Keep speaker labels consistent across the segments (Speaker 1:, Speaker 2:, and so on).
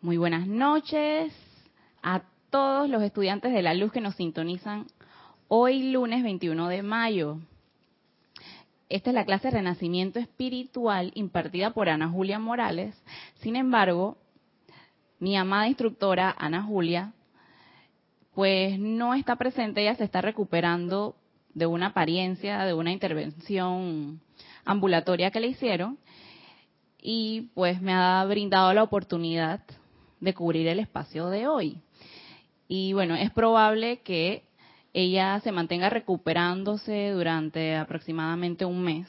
Speaker 1: Muy buenas noches a todos los estudiantes de la luz que nos sintonizan hoy lunes 21 de mayo. Esta es la clase Renacimiento Espiritual impartida por Ana Julia Morales. Sin embargo, mi amada instructora Ana Julia, pues no está presente, ella se está recuperando de una apariencia, de una intervención ambulatoria que le hicieron y pues me ha brindado la oportunidad de cubrir el espacio de hoy. Y bueno, es probable que ella se mantenga recuperándose durante aproximadamente un mes.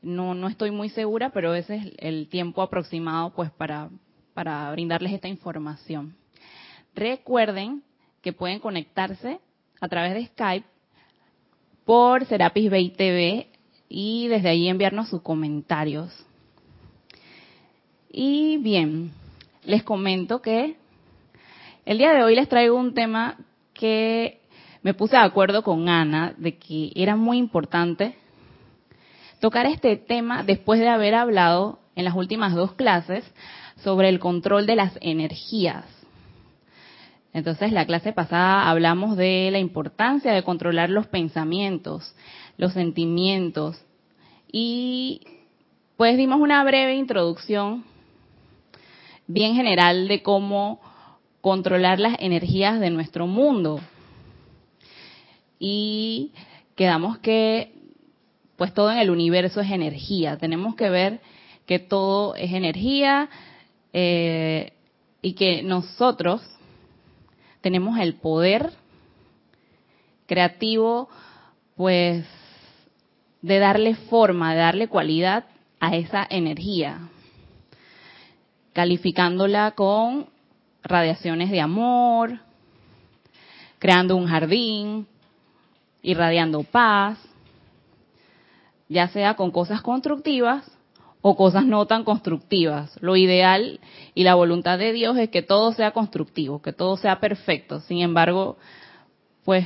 Speaker 1: No, no estoy muy segura, pero ese es el tiempo aproximado pues para, para brindarles esta información. Recuerden que pueden conectarse a través de Skype por Serapis Bay TV y desde ahí enviarnos sus comentarios. Y bien, les comento que el día de hoy les traigo un tema que me puse de acuerdo con Ana de que era muy importante tocar este tema después de haber hablado en las últimas dos clases sobre el control de las energías. Entonces, la clase pasada hablamos de la importancia de controlar los pensamientos, los sentimientos y pues dimos una breve introducción bien general de cómo controlar las energías de nuestro mundo. Y quedamos que pues todo en el universo es energía. Tenemos que ver que todo es energía eh, y que nosotros tenemos el poder creativo, pues, de darle forma, de darle cualidad a esa energía calificándola con radiaciones de amor, creando un jardín, irradiando paz, ya sea con cosas constructivas o cosas no tan constructivas. Lo ideal y la voluntad de Dios es que todo sea constructivo, que todo sea perfecto. Sin embargo, pues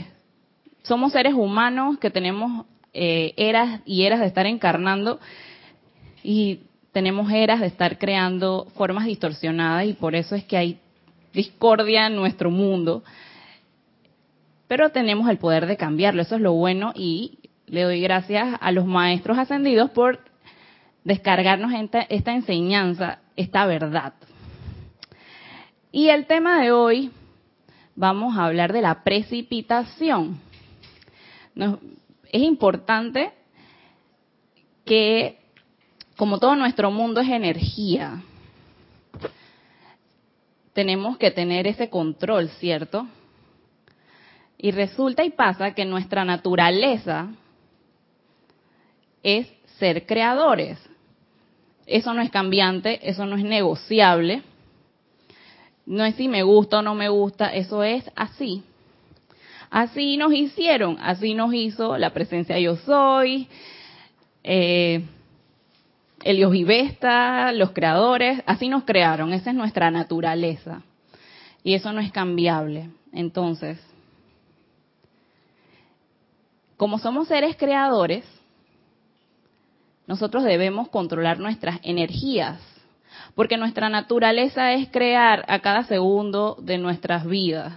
Speaker 1: somos seres humanos que tenemos eh, eras y eras de estar encarnando y tenemos eras de estar creando formas distorsionadas y por eso es que hay discordia en nuestro mundo. Pero tenemos el poder de cambiarlo, eso es lo bueno y le doy gracias a los maestros ascendidos por descargarnos esta, esta enseñanza, esta verdad. Y el tema de hoy vamos a hablar de la precipitación. es importante que como todo nuestro mundo es energía, tenemos que tener ese control, ¿cierto? Y resulta y pasa que nuestra naturaleza es ser creadores. Eso no es cambiante, eso no es negociable. No es si me gusta o no me gusta, eso es así. Así nos hicieron, así nos hizo la presencia yo soy, eh, Helios y Vesta, los creadores, así nos crearon, esa es nuestra naturaleza. Y eso no es cambiable. Entonces, como somos seres creadores, nosotros debemos controlar nuestras energías, porque nuestra naturaleza es crear a cada segundo de nuestras vidas.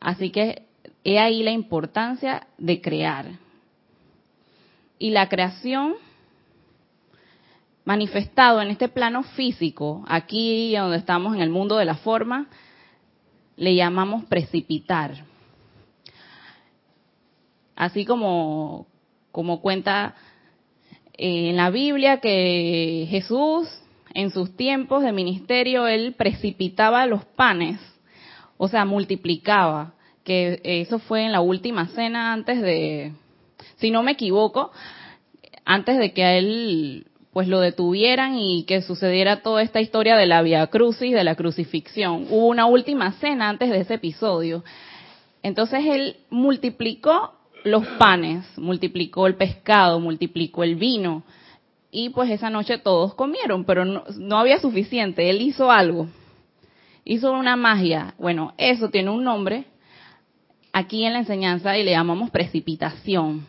Speaker 1: Así que he ahí la importancia de crear. Y la creación manifestado en este plano físico, aquí donde estamos en el mundo de la forma, le llamamos precipitar. Así como, como cuenta eh, en la Biblia que Jesús en sus tiempos de ministerio, él precipitaba los panes, o sea, multiplicaba, que eso fue en la última cena antes de, si no me equivoco, antes de que a él pues lo detuvieran y que sucediera toda esta historia de la via crucis, de la crucifixión. Hubo una última cena antes de ese episodio. Entonces él multiplicó los panes, multiplicó el pescado, multiplicó el vino. Y pues esa noche todos comieron, pero no, no había suficiente. Él hizo algo. Hizo una magia. Bueno, eso tiene un nombre aquí en la enseñanza y le llamamos precipitación.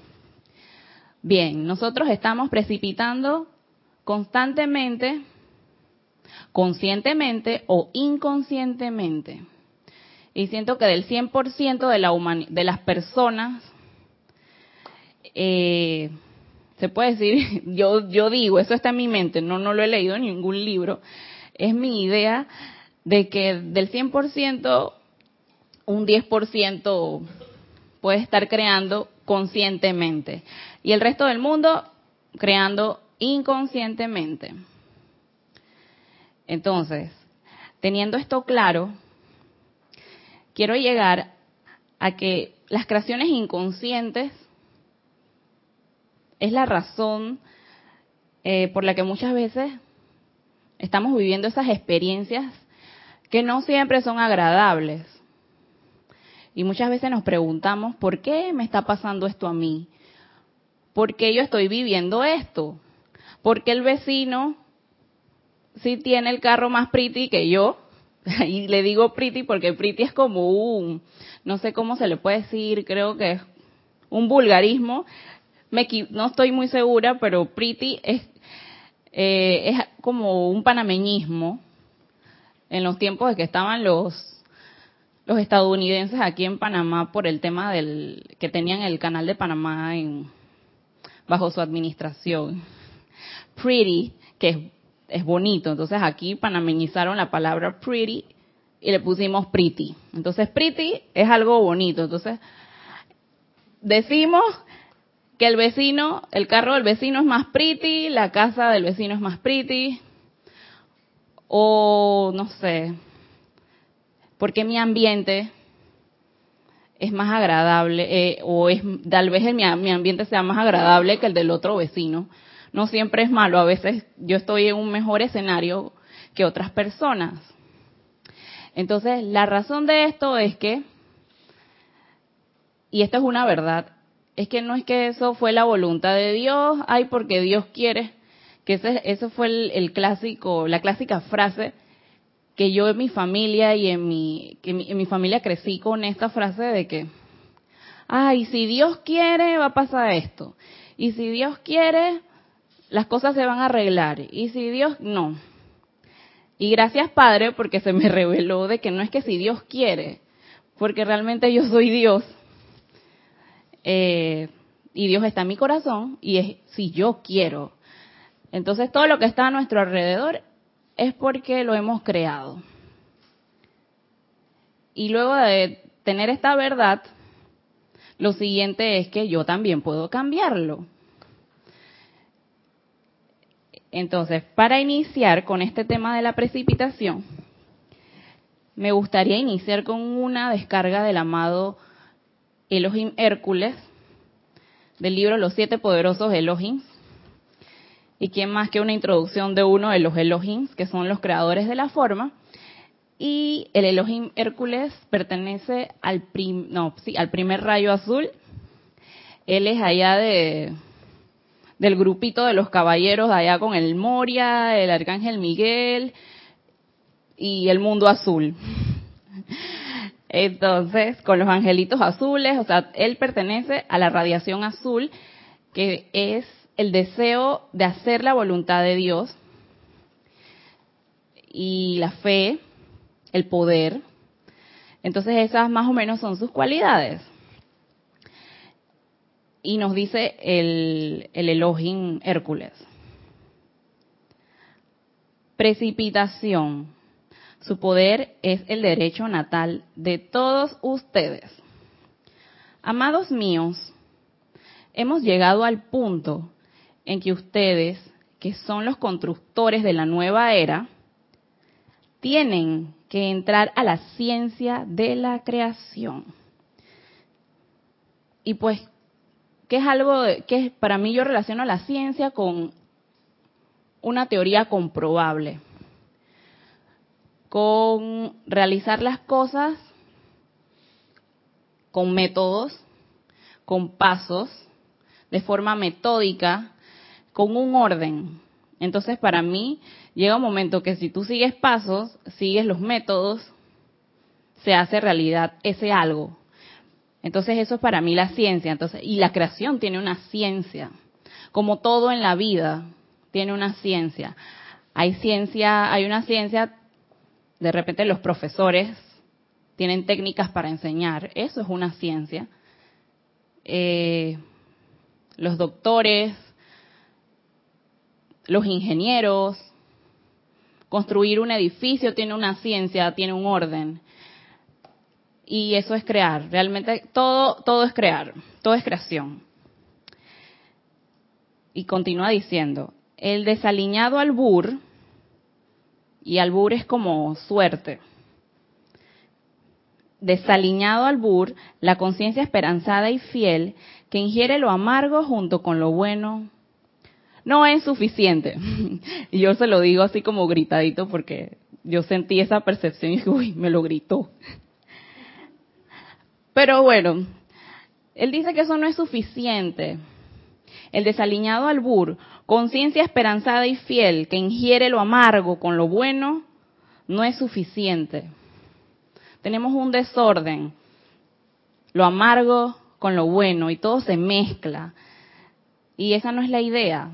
Speaker 1: Bien, nosotros estamos precipitando constantemente conscientemente o inconscientemente. Y siento que del 100% de, la de las personas, eh, se puede decir, yo, yo digo, eso está en mi mente, no, no lo he leído en ningún libro, es mi idea de que del 100%, un 10% puede estar creando conscientemente y el resto del mundo creando inconscientemente. Entonces, teniendo esto claro, quiero llegar a que las creaciones inconscientes es la razón eh, por la que muchas veces estamos viviendo esas experiencias que no siempre son agradables. Y muchas veces nos preguntamos, ¿por qué me está pasando esto a mí? ¿Por qué yo estoy viviendo esto? ¿Por qué el vecino sí tiene el carro más pretty que yo? Y le digo pretty porque pretty es como un, no sé cómo se le puede decir, creo que es un vulgarismo. Me, no estoy muy segura, pero pretty es, eh, es como un panameñismo en los tiempos de que estaban los los estadounidenses aquí en Panamá por el tema del que tenían el canal de Panamá en, bajo su administración. Pretty, que es, bonito, entonces aquí panameñizaron la palabra pretty y le pusimos pretty. Entonces pretty es algo bonito, entonces decimos que el vecino, el carro del vecino es más pretty, la casa del vecino es más pretty, o no sé, porque mi ambiente es más agradable eh, o es tal vez mi, mi ambiente sea más agradable que el del otro vecino. No siempre es malo, a veces yo estoy en un mejor escenario que otras personas. Entonces, la razón de esto es que, y esto es una verdad, es que no es que eso fue la voluntad de Dios, ay, porque Dios quiere, que ese, eso fue el clásico, la clásica frase que yo en mi familia y en mi, que en mi familia crecí con esta frase de que, ay, si Dios quiere va a pasar esto. Y si Dios quiere, las cosas se van a arreglar. Y si Dios, no. Y gracias Padre porque se me reveló de que no es que si Dios quiere, porque realmente yo soy Dios. Eh, y Dios está en mi corazón y es si yo quiero. Entonces todo lo que está a nuestro alrededor es porque lo hemos creado. Y luego de tener esta verdad, lo siguiente es que yo también puedo cambiarlo. Entonces, para iniciar con este tema de la precipitación, me gustaría iniciar con una descarga del amado Elohim Hércules, del libro Los siete poderosos Elohim, y quién más que una introducción de uno de los Elohim, que son los creadores de la forma. Y el Elohim Hércules pertenece al, no, sí, al primer rayo azul. Él es allá de, del grupito de los caballeros, allá con el Moria, el Arcángel Miguel y el mundo azul. Entonces, con los angelitos azules, o sea, él pertenece a la radiación azul, que es el deseo de hacer la voluntad de Dios y la fe, el poder. Entonces esas más o menos son sus cualidades. Y nos dice el, el Elohim Hércules. Precipitación. Su poder es el derecho natal de todos ustedes. Amados míos, hemos llegado al punto en que ustedes, que son los constructores de la nueva era, tienen que entrar a la ciencia de la creación. Y pues, ¿qué es algo que para mí yo relaciono la ciencia con una teoría comprobable? Con realizar las cosas con métodos, con pasos, de forma metódica, con un orden. Entonces, para mí, llega un momento que si tú sigues pasos, sigues los métodos, se hace realidad ese algo. Entonces, eso es para mí la ciencia. Entonces, y la creación tiene una ciencia. Como todo en la vida, tiene una ciencia. Hay ciencia, hay una ciencia, de repente los profesores tienen técnicas para enseñar, eso es una ciencia. Eh, los doctores, los ingenieros, construir un edificio tiene una ciencia, tiene un orden. Y eso es crear, realmente todo todo es crear, todo es creación. Y continúa diciendo, el desaliñado albur y albur es como suerte. Desaliñado albur, la conciencia esperanzada y fiel que ingiere lo amargo junto con lo bueno no es suficiente. y yo se lo digo así como gritadito porque yo sentí esa percepción y uy, me lo gritó. Pero bueno, él dice que eso no es suficiente. El desaliñado albur, conciencia esperanzada y fiel que ingiere lo amargo con lo bueno, no es suficiente. Tenemos un desorden, lo amargo con lo bueno y todo se mezcla. Y esa no es la idea.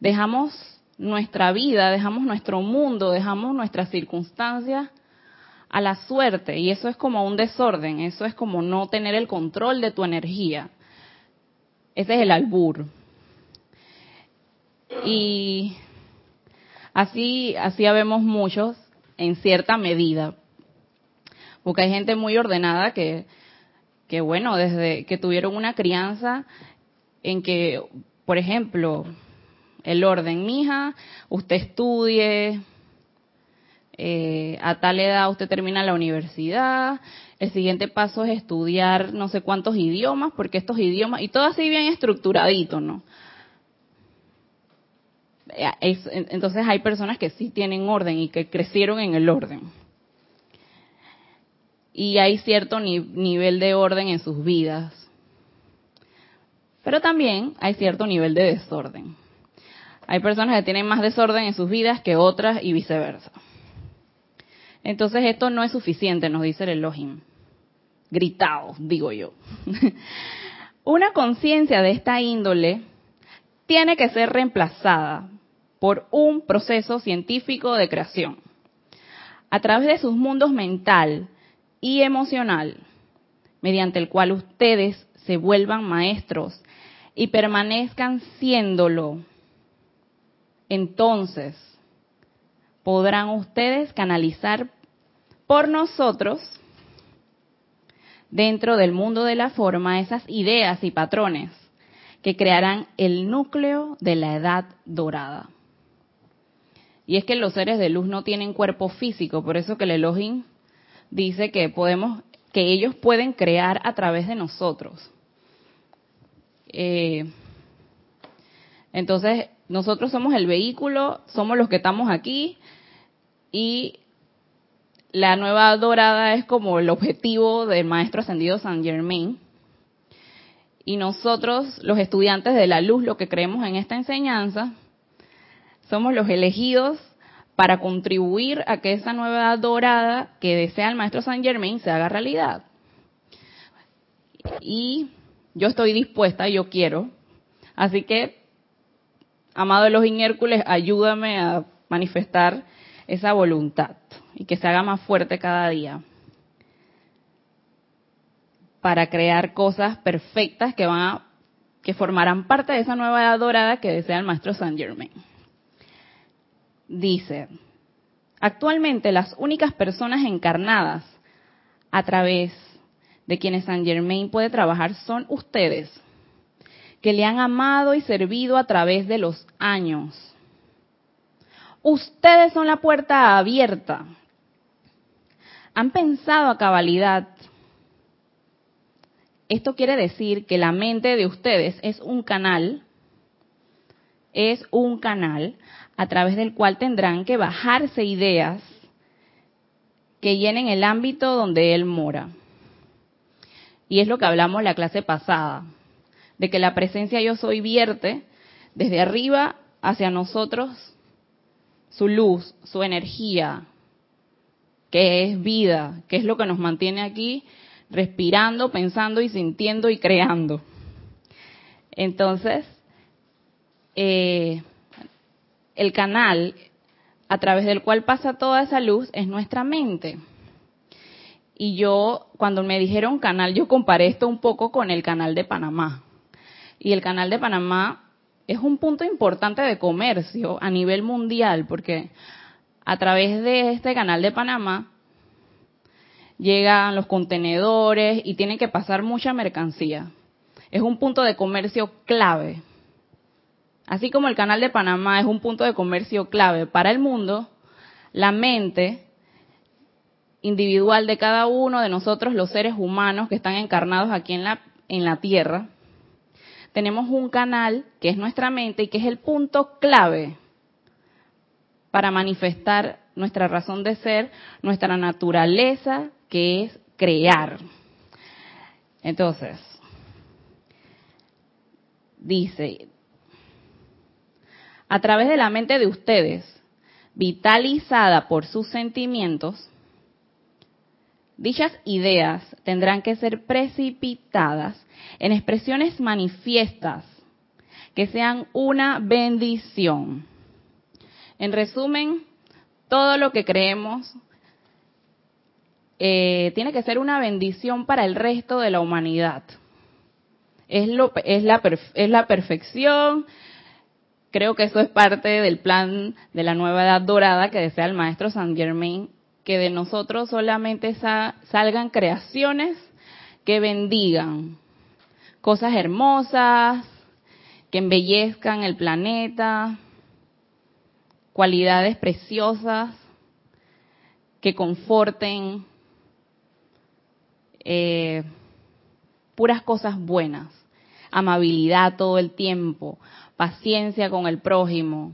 Speaker 1: Dejamos nuestra vida, dejamos nuestro mundo, dejamos nuestras circunstancias a la suerte y eso es como un desorden, eso es como no tener el control de tu energía. Ese es el albur. Y así así habemos muchos en cierta medida. Porque hay gente muy ordenada que que bueno, desde que tuvieron una crianza en que, por ejemplo, el orden, mija, usted estudie, eh, a tal edad usted termina la universidad, el siguiente paso es estudiar no sé cuántos idiomas, porque estos idiomas, y todo así bien estructuradito, ¿no? Eh, entonces hay personas que sí tienen orden y que crecieron en el orden. Y hay cierto nivel de orden en sus vidas. Pero también hay cierto nivel de desorden. Hay personas que tienen más desorden en sus vidas que otras y viceversa. Entonces esto no es suficiente, nos dice el Elohim. Gritado, digo yo. Una conciencia de esta índole tiene que ser reemplazada por un proceso científico de creación. A través de sus mundos mental y emocional, mediante el cual ustedes se vuelvan maestros y permanezcan siéndolo. Entonces, podrán ustedes canalizar por nosotros dentro del mundo de la forma esas ideas y patrones que crearán el núcleo de la edad dorada. Y es que los seres de luz no tienen cuerpo físico, por eso que el Elohim dice que podemos, que ellos pueden crear a través de nosotros. Eh, entonces, nosotros somos el vehículo, somos los que estamos aquí, y la nueva dorada es como el objetivo del maestro ascendido San Germain. Y nosotros, los estudiantes de la luz, lo que creemos en esta enseñanza, somos los elegidos para contribuir a que esa nueva dorada que desea el maestro San Germain se haga realidad. Y yo estoy dispuesta, yo quiero. Así que, amado los Hércules, ayúdame a manifestar esa voluntad y que se haga más fuerte cada día para crear cosas perfectas que van a, que formarán parte de esa nueva edad dorada que desea el maestro Saint Germain. Dice, actualmente las únicas personas encarnadas a través de quienes Saint Germain puede trabajar son ustedes, que le han amado y servido a través de los años Ustedes son la puerta abierta. Han pensado a cabalidad. Esto quiere decir que la mente de ustedes es un canal, es un canal a través del cual tendrán que bajarse ideas que llenen el ámbito donde él mora. Y es lo que hablamos la clase pasada, de que la presencia yo soy vierte desde arriba hacia nosotros su luz, su energía, que es vida, que es lo que nos mantiene aquí respirando, pensando y sintiendo y creando. Entonces, eh, el canal a través del cual pasa toda esa luz es nuestra mente. Y yo, cuando me dijeron canal, yo comparé esto un poco con el canal de Panamá. Y el canal de Panamá es un punto importante de comercio a nivel mundial, porque a través de este canal de Panamá llegan los contenedores y tienen que pasar mucha mercancía. Es un punto de comercio clave. Así como el canal de Panamá es un punto de comercio clave para el mundo, la mente individual de cada uno de nosotros, los seres humanos que están encarnados aquí en la, en la Tierra, tenemos un canal que es nuestra mente y que es el punto clave para manifestar nuestra razón de ser, nuestra naturaleza, que es crear. Entonces, dice, a través de la mente de ustedes, vitalizada por sus sentimientos, dichas ideas tendrán que ser precipitadas en expresiones manifiestas que sean una bendición. En resumen, todo lo que creemos eh, tiene que ser una bendición para el resto de la humanidad. Es, la, es la perfección. Creo que eso es parte del plan de la nueva edad dorada que desea el maestro Saint Germain, que de nosotros solamente salgan creaciones que bendigan, cosas hermosas, que embellezcan el planeta, cualidades preciosas, que conforten, eh, puras cosas buenas, amabilidad todo el tiempo, paciencia con el prójimo,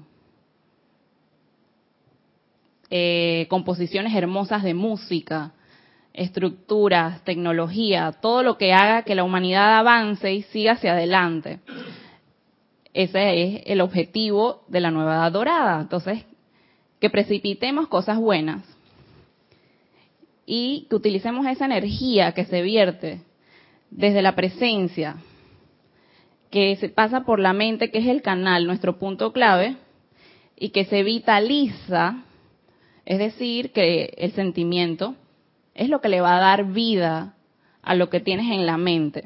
Speaker 1: eh, composiciones hermosas de música, estructuras, tecnología, todo lo que haga que la humanidad avance y siga hacia adelante. Ese es el objetivo de la nueva edad dorada. Entonces, que precipitemos cosas buenas y que utilicemos esa energía que se vierte desde la presencia, que se pasa por la mente, que es el canal, nuestro punto clave, y que se vitaliza, es decir, que el sentimiento es lo que le va a dar vida a lo que tienes en la mente.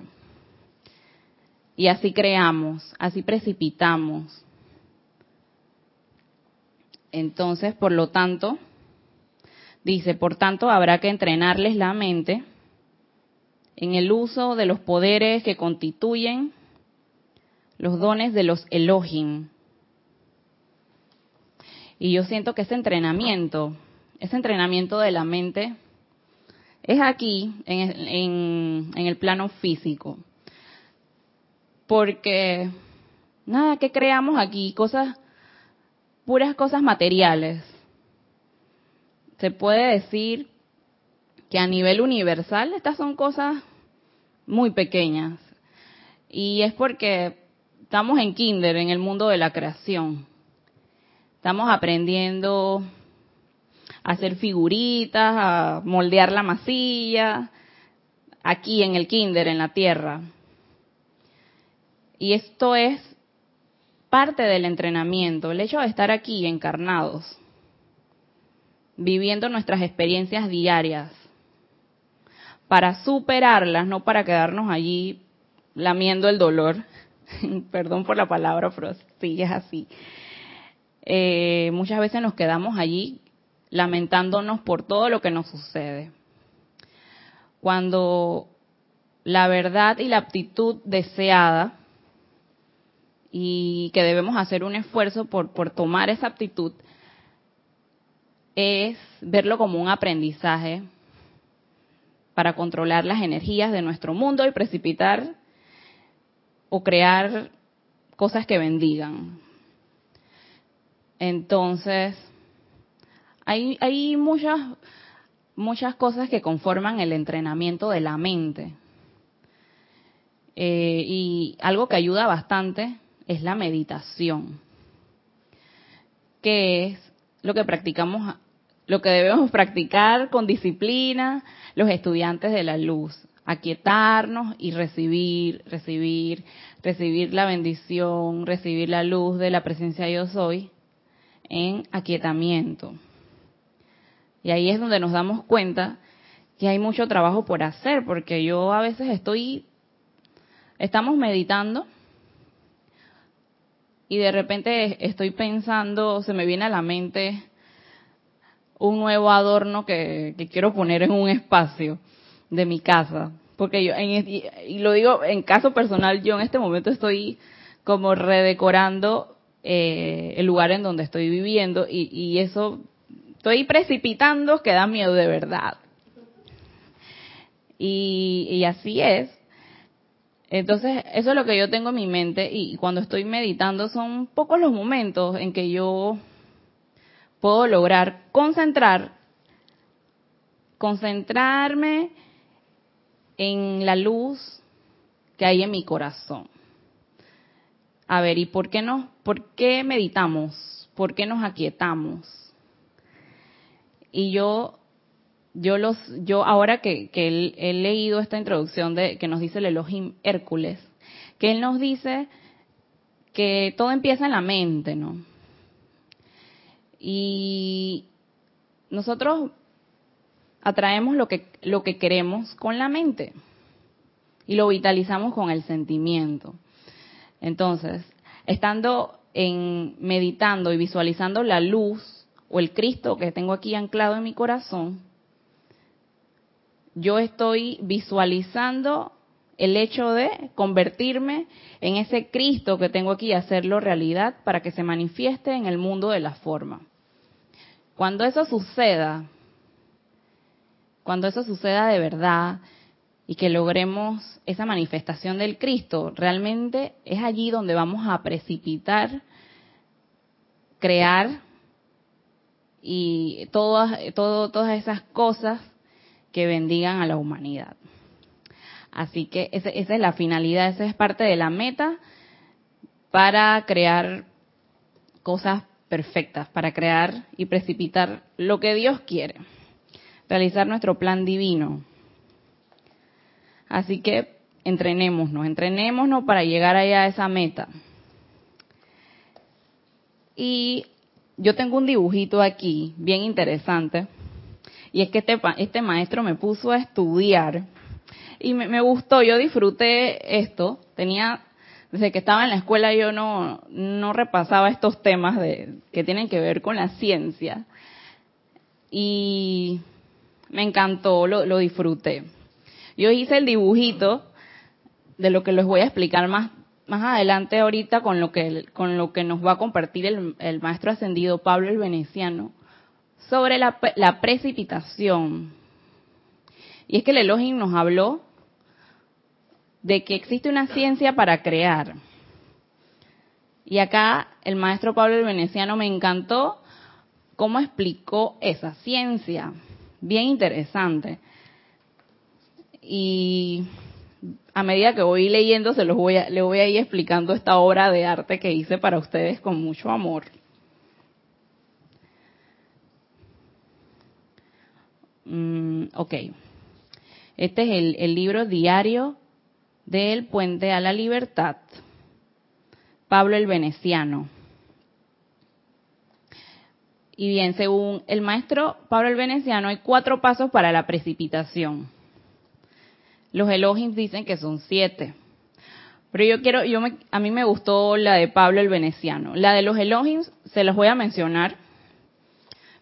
Speaker 1: Y así creamos, así precipitamos. Entonces, por lo tanto, dice, por tanto, habrá que entrenarles la mente en el uso de los poderes que constituyen los dones de los Elohim. Y yo siento que ese entrenamiento, ese entrenamiento de la mente, es aquí, en, el plano físico. Porque, nada, que creamos aquí? Cosas, puras cosas materiales. Se puede decir que a nivel universal estas son cosas muy pequeñas. Y es porque estamos en kinder, en el mundo de la creación. Estamos aprendiendo a hacer figuritas, a moldear la masilla, aquí en el kinder, en la tierra. Y esto es parte del entrenamiento, el hecho de estar aquí encarnados, viviendo nuestras experiencias diarias, para superarlas, no para quedarnos allí lamiendo el dolor. Perdón por la palabra, pero sí es así. Eh, muchas veces nos quedamos allí lamentándonos por todo lo que nos sucede. Cuando la verdad y la aptitud deseada y que debemos hacer un esfuerzo por, por tomar esa aptitud es verlo como un aprendizaje para controlar las energías de nuestro mundo y precipitar o crear cosas que bendigan. Entonces, hay, hay muchas, muchas cosas que conforman el entrenamiento de la mente. Eh, y algo que ayuda bastante es la meditación, que es lo que practicamos, lo que debemos practicar con disciplina los estudiantes de la luz, aquietarnos y recibir, recibir, recibir la bendición, recibir la luz de la presencia yo soy en aquietamiento. Y ahí es donde nos damos cuenta que hay mucho trabajo por hacer, porque yo a veces estoy, estamos meditando y de repente estoy pensando, se me viene a la mente un nuevo adorno que, quiero poner en un espacio de mi casa. Porque yo, y, lo digo en caso personal, yo en este momento estoy como redecorando eh, el lugar en donde estoy viviendo y, y eso estoy precipitando que da miedo de verdad. Y, y, así es. Entonces, eso es lo que yo tengo en mi mente y cuando estoy meditando son pocos los momentos en que yo puedo lograr concentrar, concentrarme en la luz que hay en mi corazón. A ver, ¿y por qué no? ¿Por qué meditamos? ¿Por qué nos aquietamos? Y yo, yo los, yo ahora que, he, leído esta introducción de que nos dice el Elohim Hércules, que él nos dice que todo empieza en la mente, ¿no? Y nosotros atraemos lo que, lo que queremos con la mente y lo vitalizamos con el sentimiento. Entonces, estando en meditando y visualizando la luz o el Cristo que tengo aquí anclado en mi corazón, yo estoy visualizando el hecho de convertirme en ese Cristo que tengo aquí y hacerlo realidad para que se manifieste en el mundo de la forma. Cuando eso suceda, cuando eso suceda de verdad y que logremos esa manifestación del Cristo, realmente es allí donde vamos a precipitar, crear y todas, todas esas cosas que bendigan a la humanidad. Así que esa es la finalidad, esa es parte de la meta para crear cosas perfectas para crear y precipitar lo que Dios quiere, realizar nuestro plan divino. Así que entrenémonos, entrenémonos para llegar allá a esa meta. Y yo tengo un dibujito aquí, bien interesante, y es que este, este maestro me puso a estudiar y me, me gustó, yo disfruté esto, tenía desde que estaba en la escuela yo no, no repasaba estos temas de, que tienen que ver con la ciencia. Y me encantó, lo, lo disfruté. Yo hice el dibujito de lo que les voy a explicar más, más adelante ahorita con lo que, con lo que nos va a compartir el, maestro ascendido Pablo el Veneciano sobre la, la precipitación. Y es que el Elohim nos habló de que existe una ciencia para crear. Y acá el maestro Pablo el Veneciano me encantó cómo explicó esa ciencia. Bien interesante. Y a medida que voy leyendo, se los voy a, le voy a ir explicando esta obra de arte que hice para ustedes con mucho amor. Mm, ok. Este es el, el libro diario del Puente a la Libertad, Pablo el Veneciano. Y bien, según el maestro Pablo el Veneciano, hay cuatro pasos para la precipitación. Los elogios dicen que son siete. Pero yo quiero, yo a mí me gustó la de Pablo el Veneciano. La de los elogios se los voy a mencionar.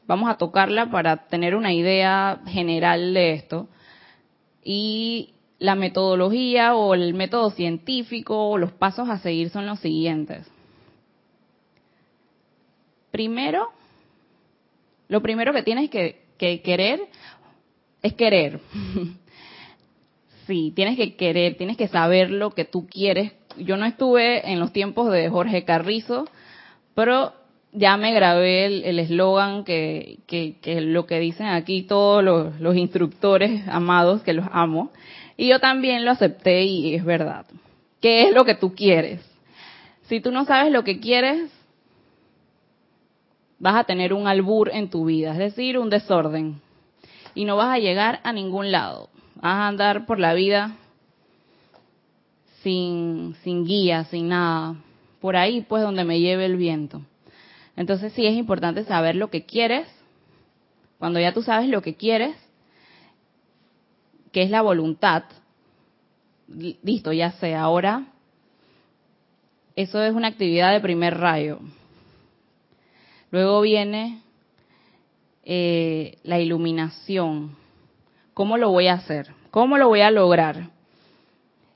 Speaker 1: Vamos a tocarla para tener una idea general de esto. Y la metodología o el método científico o los pasos a seguir son los siguientes. Primero, lo primero que tienes que, querer es querer. sí, tienes que querer, tienes que saber lo que tú quieres. Yo no estuve en los tiempos de Jorge Carrizo, pero ya me grabé el eslogan que, que, lo que dicen aquí todos los, los instructores amados, que los amo, y yo también lo acepté y es verdad. ¿Qué es lo que tú quieres? Si tú no sabes lo que quieres, vas a tener un albur en tu vida, es decir, un desorden. Y no vas a llegar a ningún lado. Vas a andar por la vida sin, sin guía, sin nada. Por ahí, pues, donde me lleve el viento. Entonces sí es importante saber lo que quieres. Cuando ya tú sabes lo que quieres, que es la voluntad, listo, ya sé, ahora eso es una actividad de primer rayo. Luego viene eh, la iluminación. ¿Cómo lo voy a hacer? ¿Cómo lo voy a lograr?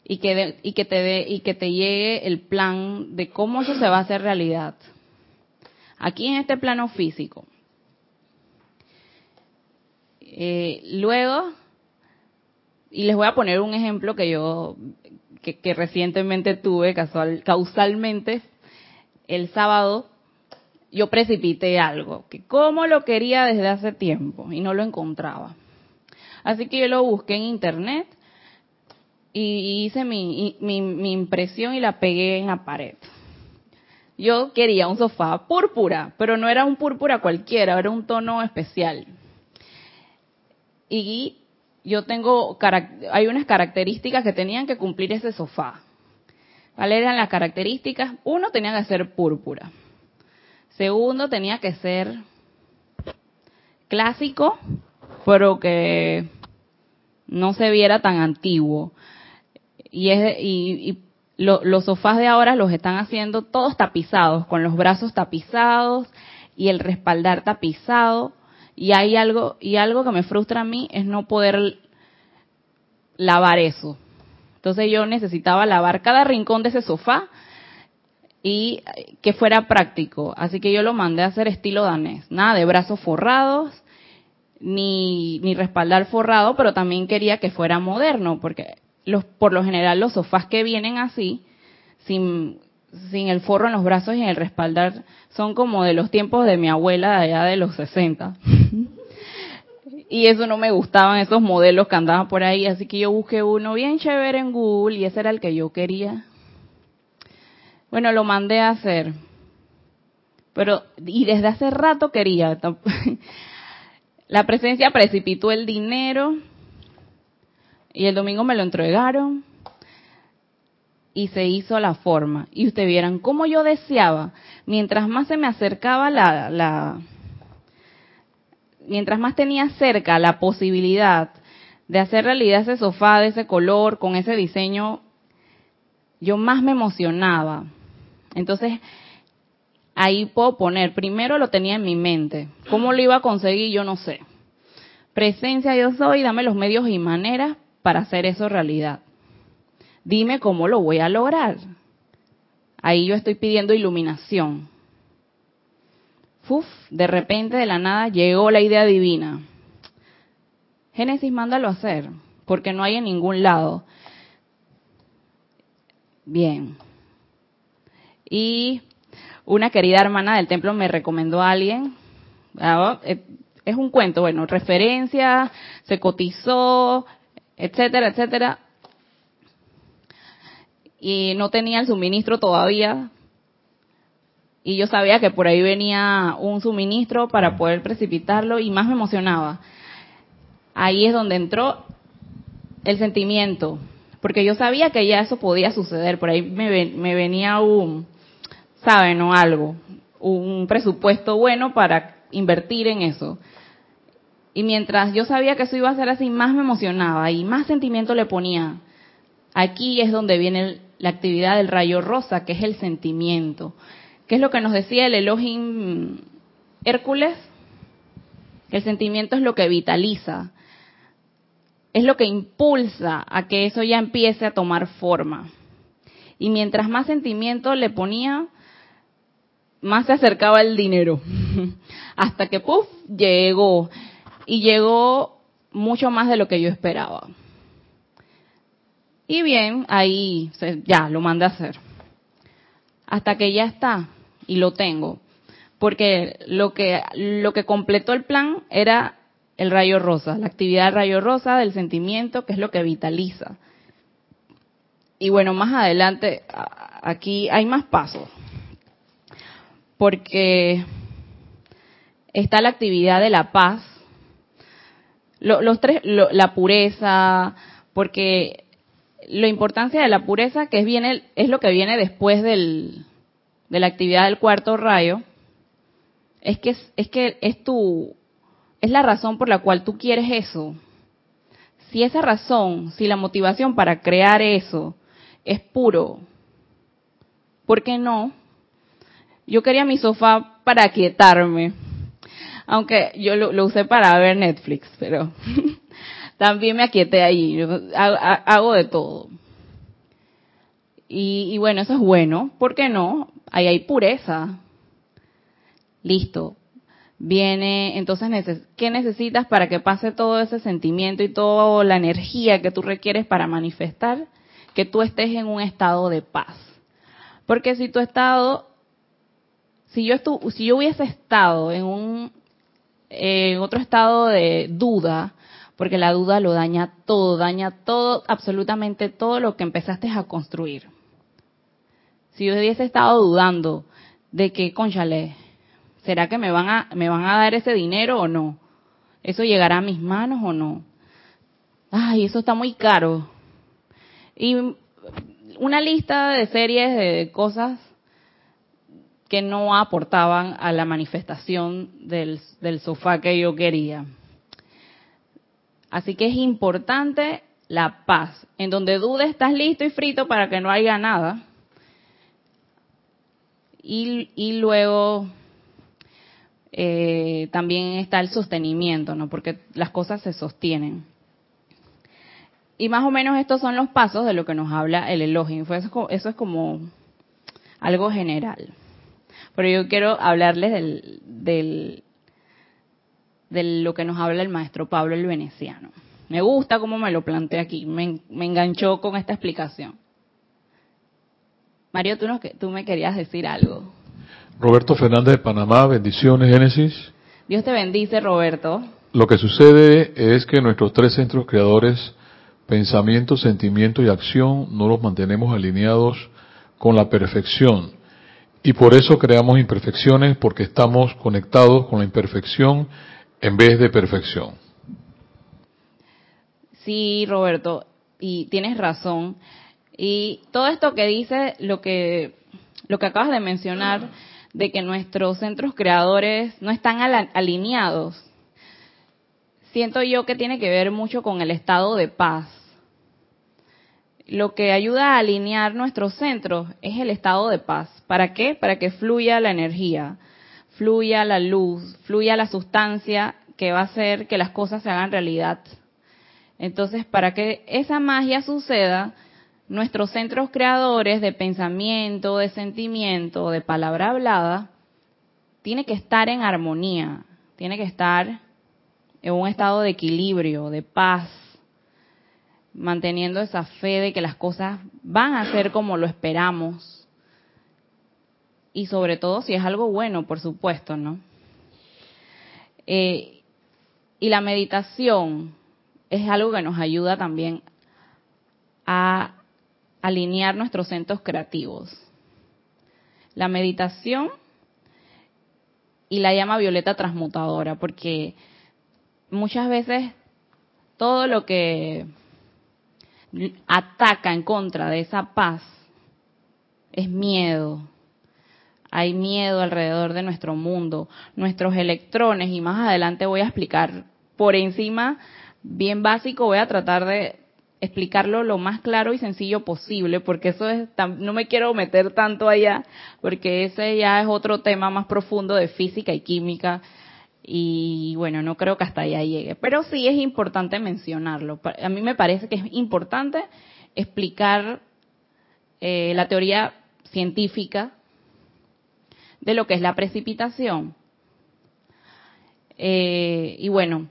Speaker 1: Y que, y que te y que te llegue el plan de cómo eso se va a hacer realidad. Aquí en este plano físico. Eh, luego y les voy a poner un ejemplo que yo, que, recientemente tuve casual, causalmente, el sábado, yo precipité algo, que como lo quería desde hace tiempo y no lo encontraba. Así que yo lo busqué en internet y hice mi, mi, impresión y la pegué en la pared. Yo quería un sofá púrpura, pero no era un púrpura cualquiera, era un tono especial. Y yo tengo, hay unas características que tenían que cumplir ese sofá. ¿Cuáles eran las características? Uno, tenía que ser púrpura. Segundo, tenía que ser clásico, pero que no se viera tan antiguo. Y, es, y, los sofás de ahora los están haciendo todos tapizados, con los brazos tapizados y el respaldar tapizado. Y hay algo, y algo que me frustra a mí es no poder lavar eso. Entonces yo necesitaba lavar cada rincón de ese sofá y que fuera práctico. Así que yo lo mandé a hacer estilo danés. Nada de brazos forrados, ni, ni respaldar forrado, pero también quería que fuera moderno, porque los, por lo general los sofás que vienen así, sin, sin el forro en los brazos y en el respaldar son como de los tiempos de mi abuela de allá de los 60. y eso no me gustaban esos modelos que andaban por ahí, así que yo busqué uno bien chévere en Google y ese era el que yo quería. Bueno, lo mandé a hacer. Pero, y desde hace rato quería. La presencia precipitó el dinero y el domingo me lo entregaron y se hizo la forma. Y ustedes vieran cómo yo deseaba, mientras más se me acercaba la, la, mientras más tenía cerca la posibilidad de hacer realidad ese sofá de ese color, con ese diseño, yo más me emocionaba. Entonces, ahí puedo poner, primero lo tenía en mi mente. ¿Cómo lo iba a conseguir? Yo no sé. Presencia yo soy, dame los medios y maneras para hacer eso realidad. Dime cómo lo voy a lograr. Ahí yo estoy pidiendo iluminación. Uf, de repente de la nada llegó la idea divina. Génesis, mándalo a hacer, porque no hay en ningún lado. Bien. Y una querida hermana del templo me recomendó a alguien. Ah, eh, es un cuento, bueno, referencia, se cotizó, etcétera, etcétera y no tenía el suministro todavía. Y yo sabía que por ahí venía un suministro para poder precipitarlo y más me emocionaba. Ahí es donde entró el sentimiento, porque yo sabía que ya eso podía suceder. Por ahí me, me venía un, ¿saben? O algo, un presupuesto bueno para invertir en eso. Y mientras yo sabía que eso iba a ser así, más me emocionaba y más sentimiento le ponía. Aquí es donde viene la actividad del rayo rosa, que es el sentimiento. ¿Qué es lo que nos decía el Elohim Hércules? El sentimiento es lo que vitaliza, es lo que impulsa a que eso ya empiece a tomar forma. Y mientras más sentimiento le ponía, más se acercaba el dinero. Hasta que, puff, llegó. Y llegó mucho más de lo que yo esperaba. Y bien, ahí ya lo mandé a hacer. Hasta que ya está y lo tengo. Porque lo que, lo que completó el plan era el rayo rosa, la actividad rayo rosa, del sentimiento, que es lo que vitaliza. Y bueno, más adelante, aquí hay más pasos. Porque está la actividad de la paz, los tres, la pureza, porque la importancia de la pureza, que es, es lo que viene después del, de la actividad del cuarto rayo, es que es, que es tu es la razón por la cual tú quieres eso. Si esa razón, si la motivación para crear eso es puro, ¿por qué no? Yo quería mi sofá para quietarme, aunque yo lo, usé para ver Netflix, pero también me aquieté ahí, hago, de todo. Y, y, bueno, eso es bueno, ¿por qué no? Ahí hay pureza. Listo. Viene, entonces, ¿qué necesitas para que pase todo ese sentimiento y toda la energía que tú requieres para manifestar? Que tú estés en un estado de paz. Porque si tu estado, si yo, estu, si yo hubiese estado en un, en otro estado de duda, porque la duda lo daña todo, daña todo, absolutamente todo lo que empezaste a construir. Si yo hubiese estado dudando de que, conchale, ¿será que me van a, me van a dar ese dinero o no? ¿Eso llegará a mis manos o no? Ay, eso está muy caro. Y una lista de series de cosas que no aportaban a la manifestación del, sofá que yo quería. Así que es importante la paz. En donde dudes, estás listo y frito para que no haya nada. Y, y luego eh, también está el sostenimiento, ¿no? Porque las cosas se sostienen. Y más o menos estos son los pasos de lo que nos habla el elogio. Eso es como algo general. Pero yo quiero hablarles del, del, de lo que nos habla el maestro Pablo el Veneciano. Me gusta cómo me lo plantea aquí, me, enganchó con esta explicación. Mario, tú, tú me querías decir algo.
Speaker 2: Roberto Fernández de Panamá, bendiciones Génesis.
Speaker 1: Dios te bendice, Roberto.
Speaker 2: Lo que sucede es que nuestros tres centros creadores, pensamiento, sentimiento y acción, no los mantenemos alineados con la perfección. Y por eso creamos imperfecciones, porque estamos conectados con la imperfección en vez de perfección.
Speaker 1: Sí, Roberto, y tienes razón. Y todo esto que dice, lo que, lo que acabas de mencionar, de que nuestros centros creadores no están alineados, siento yo que tiene que ver mucho con el estado de paz. Lo que ayuda a alinear nuestros centros es el estado de paz. ¿Para qué? Para que fluya la energía fluya la luz, fluya la sustancia que va a hacer que las cosas se hagan realidad. Entonces, para que esa magia suceda, nuestros centros creadores de pensamiento, de sentimiento, de palabra hablada, tiene que estar en armonía, tiene que estar en un estado de equilibrio, de paz, manteniendo esa fe de que las cosas van a ser como lo esperamos y sobre todo si es algo bueno, por supuesto, ¿no? Eh, y la meditación es algo que nos ayuda también a alinear nuestros centros creativos. La meditación y la llama violeta transmutadora, porque muchas veces todo lo que ataca en contra de esa paz es miedo, hay miedo alrededor de nuestro mundo, nuestros electrones, y más adelante voy a explicar por encima, bien básico, voy a tratar de explicarlo lo más claro y sencillo posible, porque eso es, no me quiero meter tanto allá, porque ese ya es otro tema más profundo de física y química, y bueno, no creo que hasta allá llegue, pero sí es importante mencionarlo. A mí me parece que es importante explicar eh, la teoría científica de lo que es la precipitación. Eh, y bueno,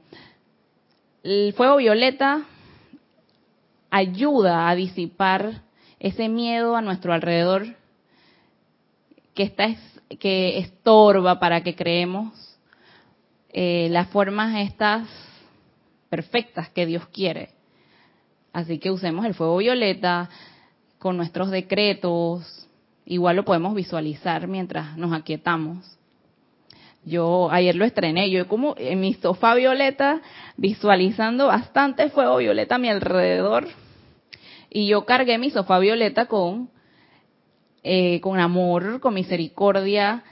Speaker 1: el fuego violeta ayuda a disipar ese miedo a nuestro alrededor que está que estorba para que creemos eh, las formas estas perfectas que Dios quiere. Así que usemos el fuego violeta con nuestros decretos, igual lo podemos visualizar mientras nos aquietamos. Yo ayer lo estrené, yo como en mi sofá violeta, visualizando bastante fuego violeta a mi alrededor, y yo cargué mi sofá violeta con, eh, con amor, con misericordia,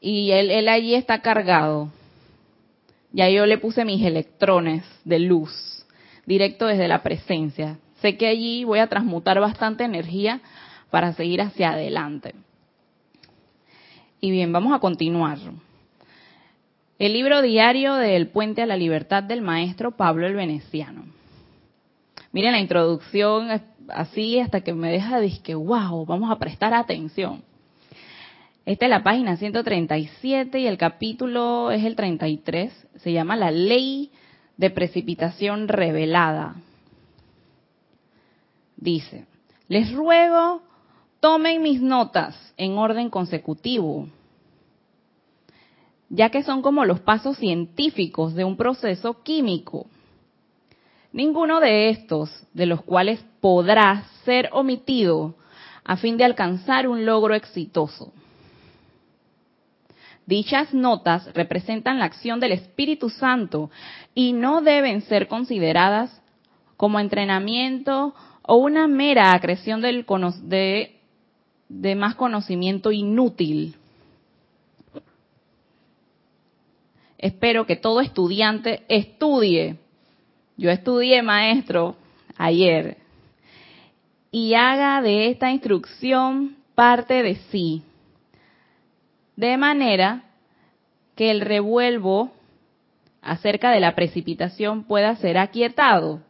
Speaker 1: y él, allí está cargado. Ya yo le puse mis electrones de luz directo desde la presencia. Sé que allí voy a transmutar bastante energía para seguir hacia adelante. Y bien, vamos a continuar. El libro diario del Puente a la Libertad del maestro Pablo el Veneciano. Miren la introducción así hasta que me deja de que, wow, vamos a prestar atención. Esta es la página 137 y el capítulo es el 33. Se llama La Ley de Precipitación Revelada. Dice, les ruego tomen mis notas en orden consecutivo, ya que son como los pasos científicos de un proceso químico. Ninguno de estos, de los cuales podrá ser omitido a fin de alcanzar un logro exitoso. Dichas notas representan la acción del Espíritu Santo y no deben ser consideradas como entrenamiento o una mera acreción de más conocimiento inútil. Espero que todo estudiante estudie. Yo estudié maestro ayer y haga de esta instrucción parte de sí, de manera que el revuelvo acerca de la precipitación pueda ser aquietado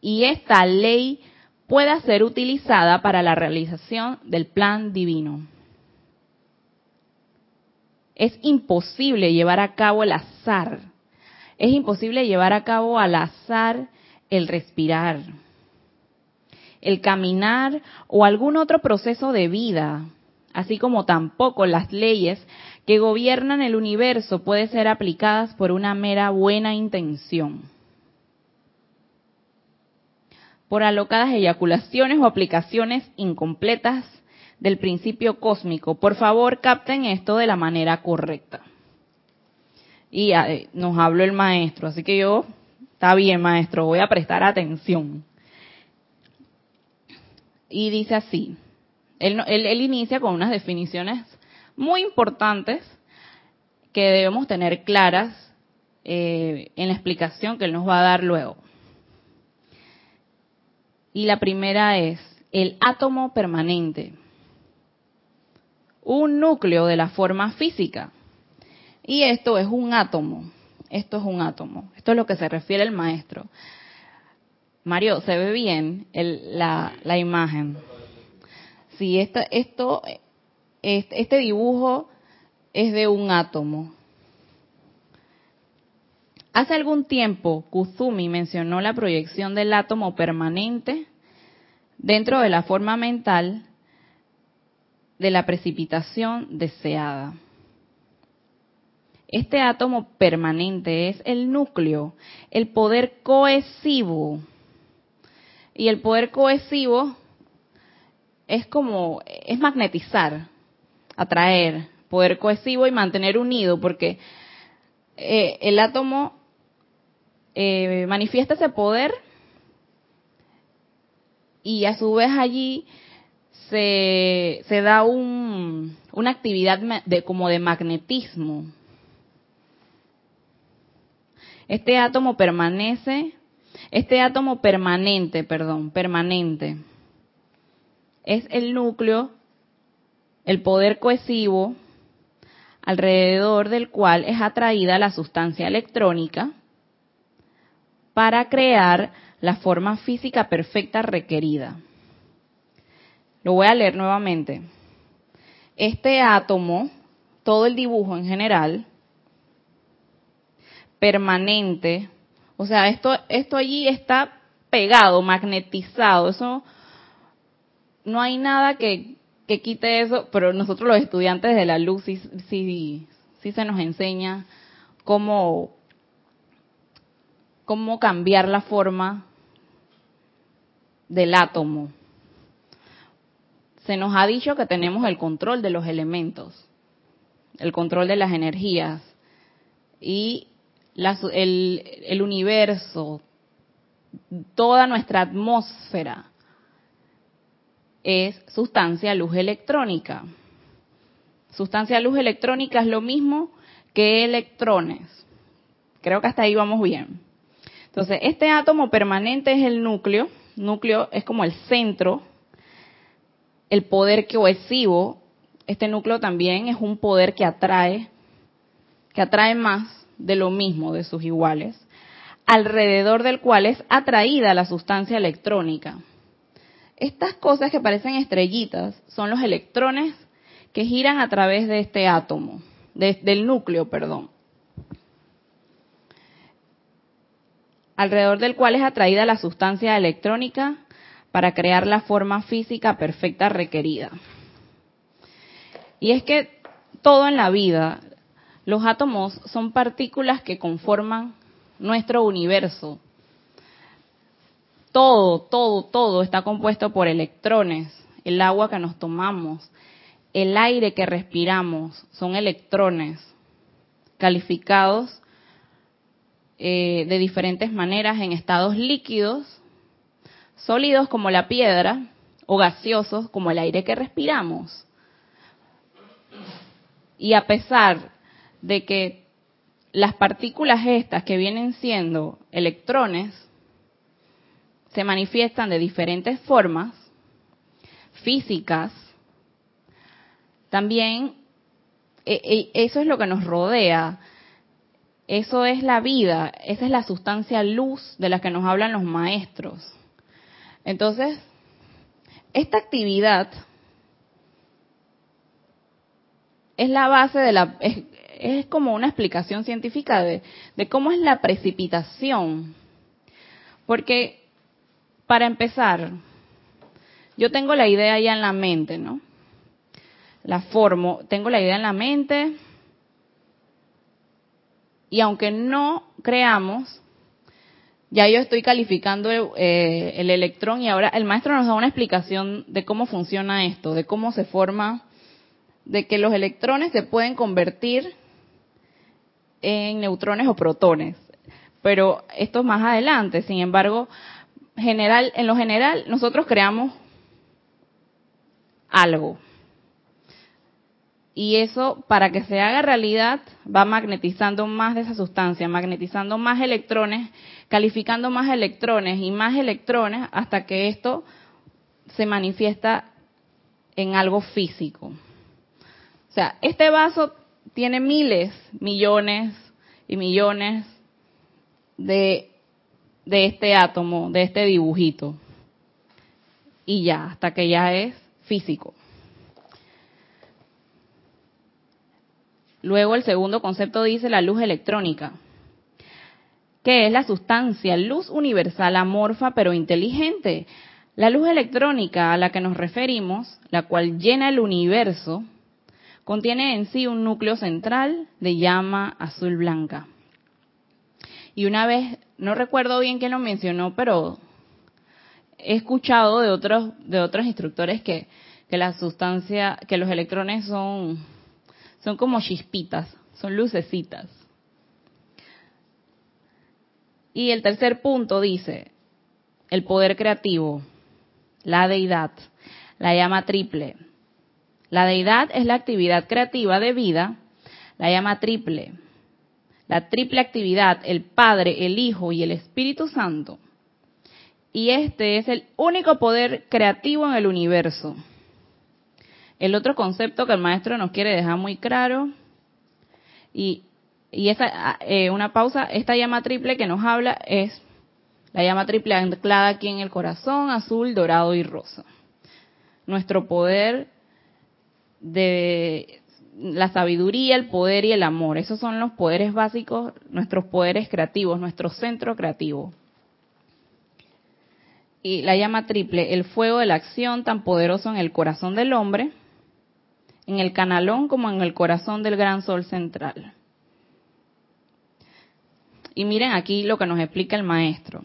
Speaker 1: y esta ley pueda ser utilizada para la realización del plan divino. Es imposible llevar a cabo el azar. Es imposible llevar a cabo al azar el respirar, el caminar o algún otro proceso de vida, así como tampoco las leyes que gobiernan el universo pueden ser aplicadas por una mera buena intención por alocadas eyaculaciones o aplicaciones incompletas del principio cósmico. Por favor, capten esto de la manera correcta. Y eh, nos habló el maestro, así que yo, está bien maestro, voy a prestar atención. Y dice así, él, inicia con unas definiciones muy importantes que debemos tener claras eh, en la explicación que él nos va a dar luego. Y la primera es el átomo permanente, un núcleo de la forma física. Y esto es un átomo, esto es un átomo, esto es lo que se refiere el maestro. Mario, ¿se ve bien la, la, imagen? Sí, esto, esto, este, este dibujo es de un átomo. Hace algún tiempo, Kuzumi mencionó la proyección del átomo permanente dentro de la forma mental de la precipitación deseada. Este átomo permanente es el núcleo, el poder cohesivo. Y el poder cohesivo es como, es magnetizar, atraer, poder cohesivo y mantener unido, porque eh, el átomo eh, manifiesta ese poder y a su vez allí se, se da un, una actividad de, como de magnetismo. Este átomo permanece, este átomo permanente, perdón, permanente, es el núcleo, el poder cohesivo, alrededor del cual es atraída la sustancia electrónica para crear la forma física perfecta requerida. Lo voy a leer nuevamente. Este átomo, todo el dibujo en general, permanente, o sea, esto, esto allí está pegado, magnetizado, eso no hay nada que, que quite eso, pero nosotros los estudiantes de la luz sí, sí, sí se nos enseña cómo cambiar la forma del átomo. Se nos ha dicho que tenemos el control de los elementos, el control de las energías y el universo, toda nuestra atmósfera es sustancia luz electrónica. sustancia luz electrónica es lo mismo que electrones. Creo que hasta ahí vamos bien. Entonces, este átomo permanente es el núcleo. Núcleo es como el centro, el poder cohesivo. Este núcleo también es un poder que atrae, que atrae más de lo mismo de sus iguales, alrededor del cual es atraída la sustancia electrónica. Estas cosas que parecen estrellitas son los electrones que giran a través de este átomo, del núcleo, perdón. Alrededor del cual es atraída la sustancia electrónica para crear la forma física perfecta requerida. Y es que todo en la vida, los átomos son partículas que conforman nuestro universo, todo, todo, todo está compuesto por electrones. El agua que nos tomamos, el aire que respiramos, son electrones calificados eh, de diferentes maneras en estados líquidos, sólidos como la piedra o gaseosos como el aire que respiramos. Y a pesar de que las partículas estas que vienen siendo electrones se manifiestan de diferentes formas físicas, también e, e, eso es lo que nos rodea, eso es la vida, esa es la sustancia luz de la que nos hablan los maestros. Entonces, esta actividad es la base de la, es, como una explicación científica de, de cómo es la precipitación. Porque para empezar, yo tengo la idea ya en la mente, ¿no? La formo, tengo la idea en la mente y aunque no creamos, ya yo estoy calificando eh, el electrón y ahora el maestro nos da una explicación de cómo funciona esto, de cómo se forma, de que los electrones se pueden convertir en neutrones o protones. Pero esto es más adelante, sin embargo, general, en lo general, nosotros creamos algo. Y eso, para que se haga realidad, va magnetizando más de esa sustancia, magnetizando más electrones, calificando más electrones y más electrones hasta que esto se manifiesta en algo físico. O sea, este vaso tiene miles, millones y millones de de este átomo, de este dibujito. Y ya, hasta que ya es físico. Luego el segundo concepto dice la luz electrónica, que es la sustancia, luz universal, amorfa pero inteligente. La luz electrónica a la que nos referimos, la cual llena el universo, contiene en sí un núcleo central de llama azul blanca. Y una vez, no recuerdo bien quién lo mencionó, pero he escuchado de otros, de otros instructores que, que la sustancia, que los electrones son, son como chispitas, son lucecitas. Y el tercer punto dice, el poder creativo, la deidad, la llama triple. La deidad es la actividad creativa de vida, la llama triple la triple actividad, el Padre, el Hijo y el Espíritu Santo. Y este es el único poder creativo en el universo. El otro concepto que el maestro nos quiere dejar muy claro, y, y esa, eh, una pausa, esta llama triple que nos habla es la llama triple anclada aquí en el corazón, azul, dorado y rosa. Nuestro poder de la sabiduría, el poder y el amor. Esos son los poderes básicos, nuestros poderes creativos, nuestro centro creativo. Y la llama triple, el fuego de la acción tan poderoso en el corazón del hombre, en el canalón como en el corazón del gran sol central. Y miren aquí lo que nos explica el maestro.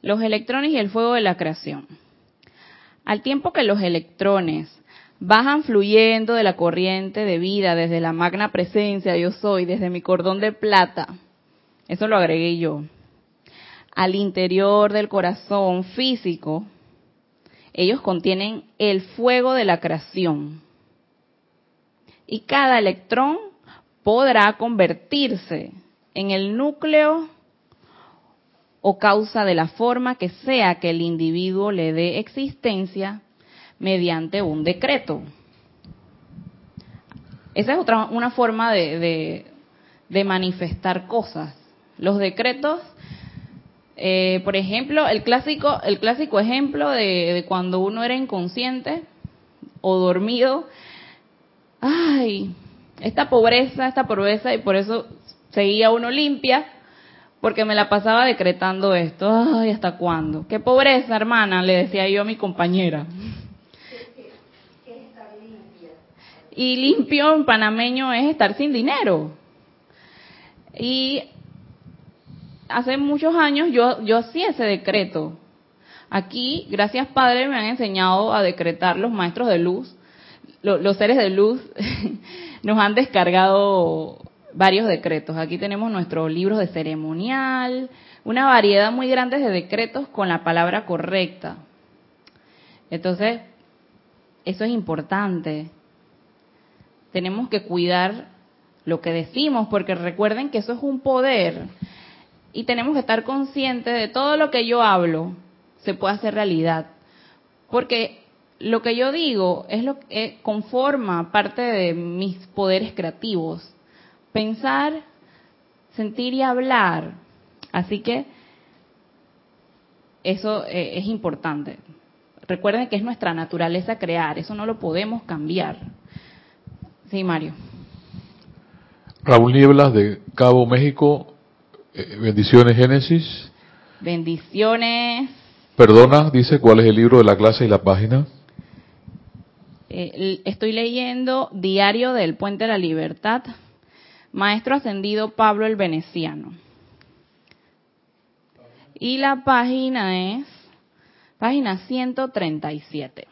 Speaker 1: Los electrones y el fuego de la creación. Al tiempo que los electrones bajan fluyendo de la corriente de vida desde la magna presencia yo soy, desde mi cordón de plata. Eso lo agregué yo. Al interior del corazón físico, ellos contienen el fuego de la creación. y cada electrón podrá convertirse en el núcleo o causa de la forma que sea que el individuo le dé existencia mediante un decreto. Esa es otra una forma de, de, manifestar cosas. Los decretos, eh, por ejemplo, el clásico, el clásico ejemplo de, de cuando uno era inconsciente o dormido, ay, esta pobreza, esta pobreza, y por eso seguía uno limpia, porque me la pasaba decretando esto. Ay, ¿hasta cuándo? Qué pobreza, hermana, le decía yo a mi compañera. Y limpio en panameño es estar sin dinero. Y hace muchos años yo, yo hacía ese decreto. Aquí, gracias Padre, me han enseñado a decretar los maestros de luz. los seres de luz nos han descargado varios decretos. Aquí tenemos nuestros libros de ceremonial, una variedad muy grande de decretos con la palabra correcta. Entonces, eso es importante. Tenemos que cuidar lo que decimos, porque recuerden que eso es un poder. Y tenemos que estar conscientes de todo lo que yo hablo se puede hacer realidad. Porque lo que yo digo es lo que eh, conforma parte de mis poderes creativos pensar, sentir y hablar. Así que eso eh, es importante. Recuerden que es nuestra naturaleza crear, eso no lo podemos cambiar. Sí, Mario.
Speaker 2: Raúl Nieblas de Cabo México, eh, bendiciones Génesis.
Speaker 1: Bendiciones.
Speaker 2: Perdona, dice cuál es el libro de la clase y la página.
Speaker 1: Eh, estoy leyendo Diario del Puente de la Libertad, Maestro Ascendido Pablo el Veneciano. Y la página es página 137.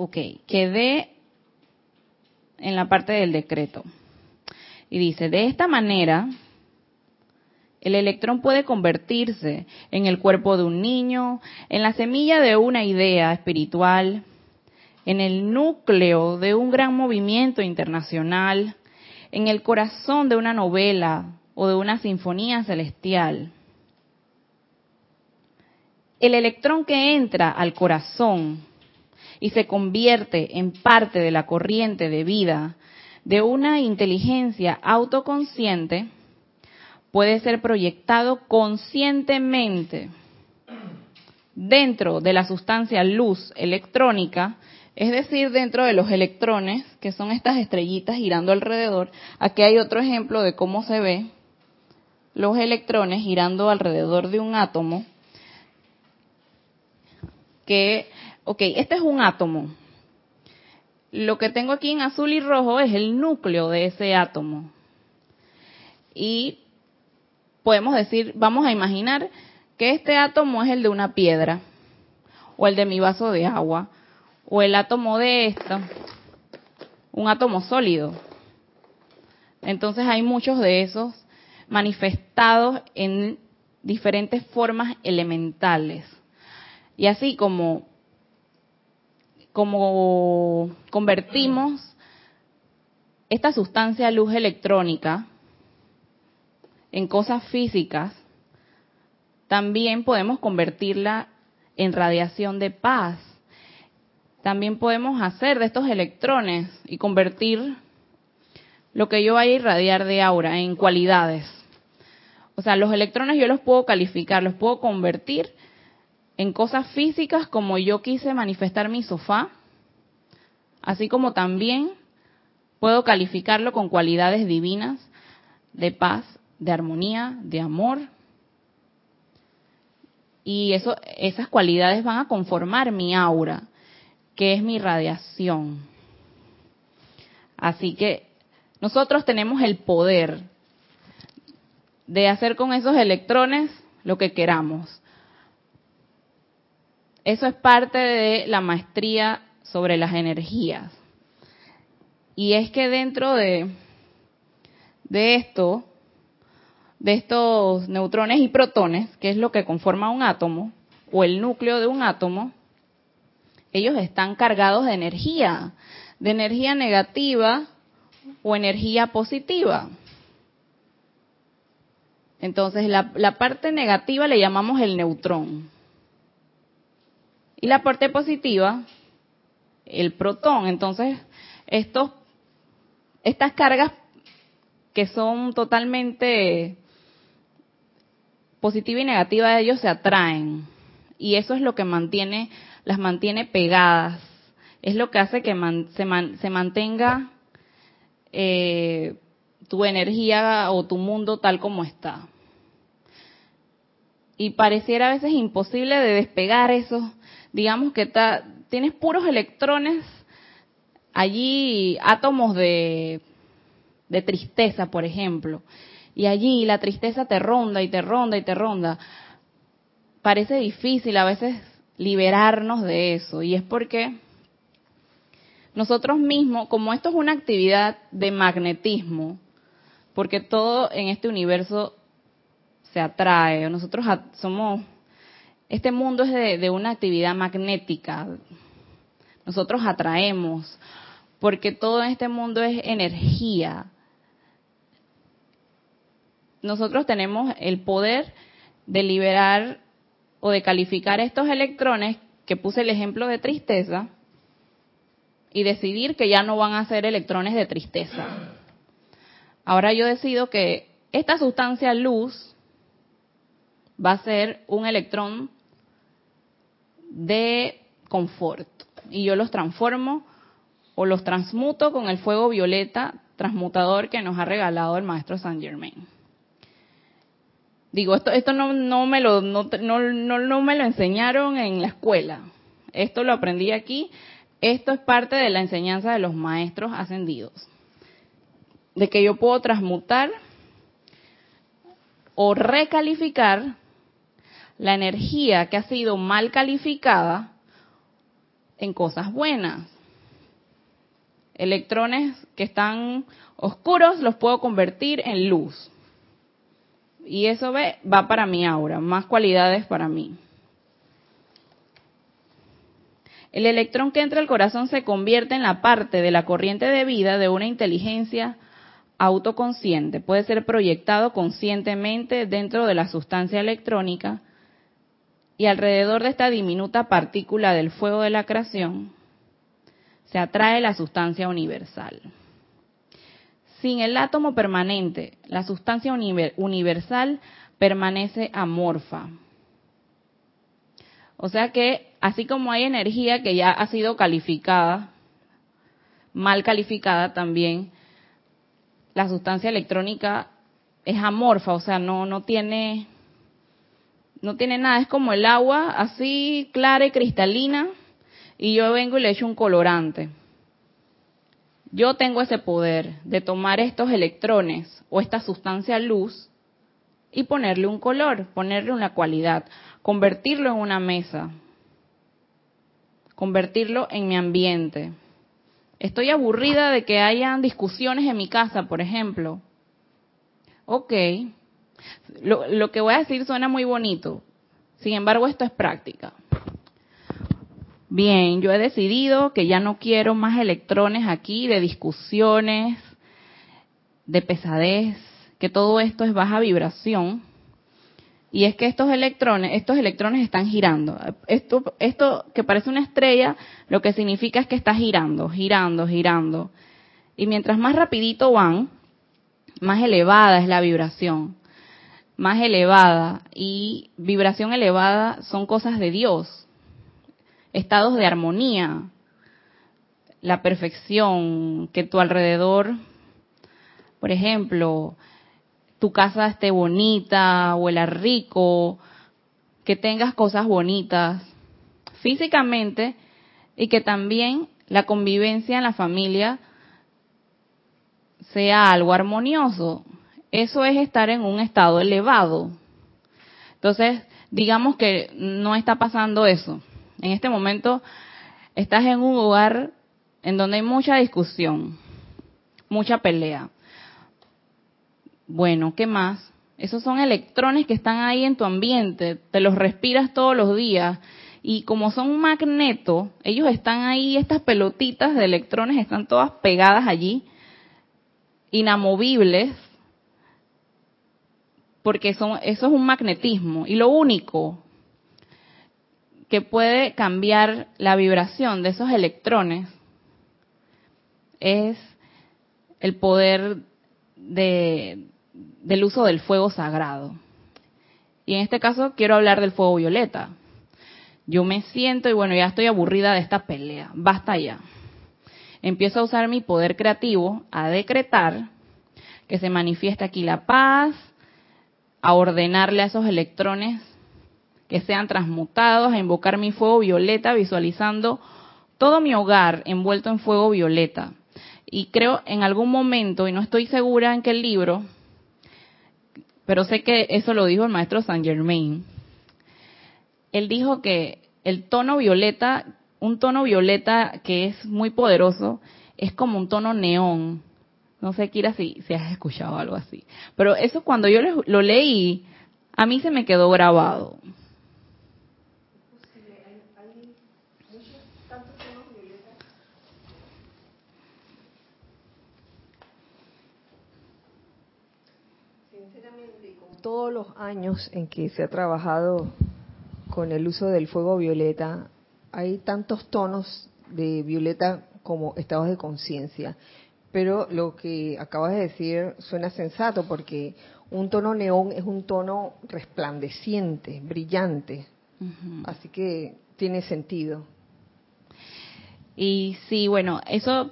Speaker 1: Ok, quedé en la parte del decreto. Y dice, de esta manera, el electrón puede convertirse en el cuerpo de un niño, en la semilla de una idea espiritual, en el núcleo de un gran movimiento internacional, en el corazón de una novela o de una sinfonía celestial. El electrón que entra al corazón y se convierte en parte de la corriente de vida de una inteligencia autoconsciente puede ser proyectado conscientemente dentro de la sustancia luz electrónica es decir, dentro de los electrones, que son estas estrellitas girando alrededor, aquí hay otro ejemplo de cómo se ve los electrones girando alrededor de un átomo, que, ok, este es un átomo. Lo que tengo aquí en azul y rojo es el núcleo de ese átomo. Y podemos decir, vamos a imaginar que este átomo es el de una piedra o el de mi vaso de agua o el átomo de esto, un átomo sólido. Entonces hay muchos de esos manifestados en diferentes formas elementales. Y así como, como convertimos esta sustancia luz electrónica en cosas físicas, también podemos convertirla en radiación de paz también podemos hacer de estos electrones y convertir lo que yo vaya a irradiar de aura en cualidades. O sea, los electrones yo los puedo calificar, los puedo convertir en cosas físicas como yo quise manifestar mi sofá, así como también puedo calificarlo con cualidades divinas de paz, de armonía, de amor. Y eso, esas cualidades van a conformar mi aura que es mi radiación. Así que nosotros tenemos el poder de hacer con esos electrones lo que queramos. Eso es parte de la maestría sobre las energías. Y es que dentro de, de esto, de estos neutrones y protones, que es lo que conforma un átomo, o el núcleo de un átomo, ellos están cargados de energía, de energía negativa o energía positiva. Entonces, la, la, parte negativa le llamamos el neutrón. Y la parte positiva, el protón. Entonces, estos, estas cargas que son totalmente positiva y negativa de ellos se atraen. Y eso es lo que mantiene, las mantiene pegadas. Es lo que hace que se, se, mantenga eh, tu energía o tu mundo tal como está. Y pareciera a veces imposible de despegar eso. Digamos que tienes puros electrones allí, átomos de, de tristeza, por ejemplo. Y allí la tristeza te ronda y te ronda y te ronda. Parece difícil a veces liberarnos de eso. Y es porque nosotros mismos, como esto es una actividad de magnetismo, porque todo en este universo se atrae, nosotros somos, este mundo es de, una actividad magnética, nosotros atraemos, porque todo en este mundo es energía. Nosotros tenemos el poder de liberar o de calificar estos electrones, que puse el ejemplo de tristeza, y decidir que ya no van a ser electrones de tristeza. Ahora yo decido que esta sustancia luz va a ser un electrón de confort y yo los transformo o los transmuto con el fuego violeta transmutador que nos ha regalado el maestro Saint Germain. Digo, esto, esto no, no, me lo, no, no, no me lo enseñaron en la escuela. Esto lo aprendí aquí esto es parte de la enseñanza de los maestros ascendidos. De que yo puedo transmutar o recalificar la energía que ha sido mal calificada en cosas buenas. Electrones que están oscuros los puedo convertir en luz. Y eso va para mi aura, más cualidades para mí. El electrón que entra al corazón se convierte en la parte de la corriente de vida de una inteligencia autoconsciente. Puede ser proyectado conscientemente dentro de la sustancia electrónica y alrededor de esta diminuta partícula del fuego de la creación se atrae la sustancia universal. Sin el átomo permanente, la sustancia universal permanece amorfa. O sea que así como hay energía que ya ha sido calificada, mal calificada también, la sustancia electrónica es amorfa, o sea, no, no tiene, no tiene nada, es como el agua, así clara y cristalina, y yo vengo y le echo un colorante. Yo tengo ese poder de tomar estos electrones o esta sustancia luz y ponerle un color, ponerle una cualidad, convertirlo en una mesa, convertirlo en mi ambiente. Estoy aburrida de que hayan discusiones en mi casa, por ejemplo. Ok, lo, que voy a decir suena muy bonito, sin embargo esto es práctica. Bien, yo he decidido que ya no quiero más electrones aquí de discusiones, de pesadez, que todo esto es baja vibración. Y es que estos electrones, estos electrones están girando. Esto, esto que parece una estrella, lo que significa es que está girando, girando, girando. Y mientras más rapidito van, más elevada es la vibración. Más elevada. Y vibración elevada son cosas de Dios. Estados de armonía. La perfección, que tu alrededor, por ejemplo, tu casa esté bonita, huela rico, que tengas cosas bonitas físicamente y que también la convivencia en la familia sea algo armonioso. Eso es estar en un estado elevado. Entonces, digamos que no está pasando eso. En este momento estás en un lugar en donde hay mucha discusión, mucha pelea. Bueno, ¿qué más? Esos son electrones que están ahí en tu ambiente, te los respiras todos los días Y como son un magneto, ellos están ahí, estas pelotitas de electrones están todas pegadas allí, inamovibles, porque son, eso es un magnetismo. Y lo único que puede cambiar la vibración de esos electrones es el poder de, del uso del fuego sagrado. Y en este caso quiero hablar del fuego violeta. Yo me siento y bueno, ya estoy aburrida de esta pelea. Basta ya. Empiezo a usar mi poder creativo, a decretar que se manifieste aquí la paz, a ordenarle a esos electrones que sean transmutados, a invocar mi fuego violeta, visualizando todo mi hogar envuelto en fuego violeta. Y creo en algún momento, y no estoy segura en qué libro, pero sé que eso lo dijo el maestro Saint Germain. Él dijo que el tono violeta, un tono violeta que es muy poderoso, es como un tono neón. No sé, Kira, si, has escuchado algo así. Pero eso cuando yo lo leí, a mí se me quedó grabado.
Speaker 3: todos los años en que se ha trabajado con el uso del fuego violeta, hay tantos tonos de violeta como estados de conciencia. Pero lo que acabas de decir suena sensato porque un tono neón es un tono resplandeciente, brillante. Así que tiene sentido.
Speaker 1: Y sí, bueno, eso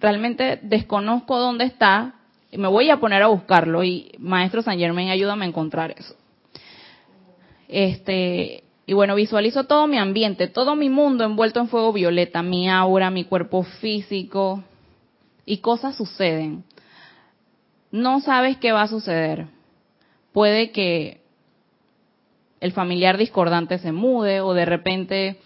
Speaker 1: realmente desconozco dónde está, me voy a poner a buscarlo y maestro San Germain, ayúdame a encontrar eso. Este, y bueno, visualizo todo mi ambiente, todo mi mundo envuelto en fuego violeta, mi aura, mi cuerpo físico, y cosas suceden. No sabes qué va a suceder. Puede que el familiar discordante se mude o de repente